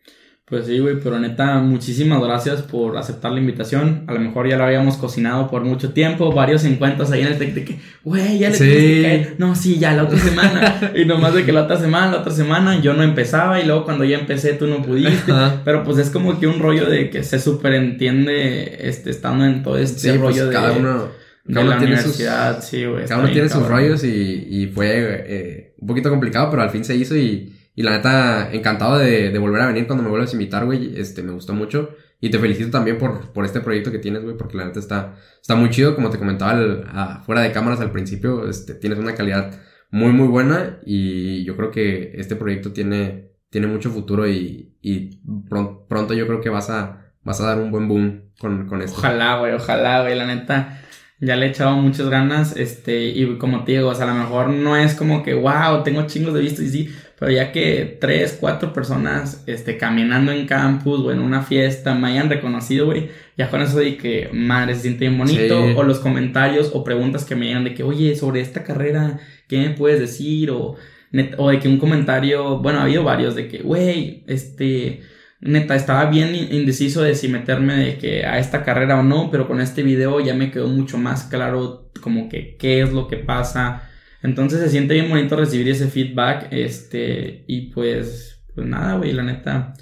Pues sí, güey, pero neta, muchísimas gracias por aceptar la invitación. A lo mejor ya lo habíamos cocinado por mucho tiempo, varios encuentros ahí en el TEC de que, güey, ya le Sí. tienes que caer. No, sí, ya la otra semana. <laughs> y nomás de que la otra semana, la otra semana, yo no empezaba y luego cuando ya empecé tú no pudiste. Ajá. Pero pues es como que un rollo de que se superentiende este, estando en todo este Sí, pues rollo de, cada uno, cada uno tiene sus- sí, güey. cada uno tiene sus rollos y, y fue eh, un poquito complicado, pero al fin se hizo y, y la neta, encantado de, de volver a venir cuando me vuelvas a invitar, güey, este, me gustó mucho. Y te felicito también por, por este proyecto que tienes, güey, porque la neta está, está muy chido, como te comentaba al- a- fuera de cámaras al principio, este, tienes una calidad muy, muy buena y yo creo que este proyecto tiene, tiene mucho futuro y, y pron- pronto yo creo que vas a, vas a dar un buen boom con, con esto. Ojalá, güey, ojalá, güey, la neta. Ya le he echado muchas ganas, este, y como te digo, o sea, a lo mejor no es como que, wow, tengo chingos de vistas y sí, pero ya que tres, cuatro personas, este, caminando en campus o en una fiesta me hayan reconocido, güey, ya con eso de que, madre, se siente bien bonito, Sí. o los comentarios o preguntas que me llegan de que, oye, sobre esta carrera, ¿qué me puedes decir? O, net- o de que un comentario, bueno, ha habido varios de que, güey, este, neta, estaba bien in- indeciso de si meterme de que a esta carrera o no, pero con este video ya me quedó mucho más claro como que qué es lo que pasa. Entonces se siente bien bonito recibir ese feedback, este, y pues, pues nada, güey, la neta,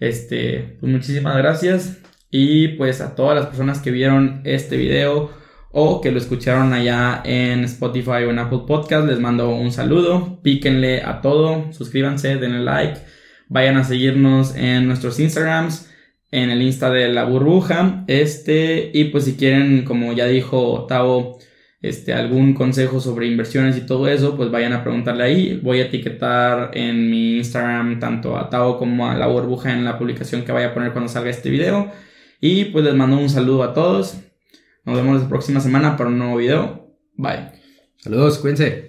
este, pues muchísimas gracias. Y pues a todas las personas que vieron este video o que lo escucharon allá en Spotify o en Apple Podcast, les mando un saludo. Píquenle a todo, suscríbanse, denle like, vayan a seguirnos en nuestros Instagrams, en el Insta de la burbuja, este, y pues si quieren, como ya dijo Tavo, este, algún consejo sobre inversiones y todo eso, pues vayan a preguntarle ahí. Voy a etiquetar en mi Instagram tanto a Tao como a la burbuja en la publicación que vaya a poner cuando salga este video. Y pues les mando un saludo a todos. Nos vemos la próxima semana para un nuevo video. Bye. Saludos, cuídense.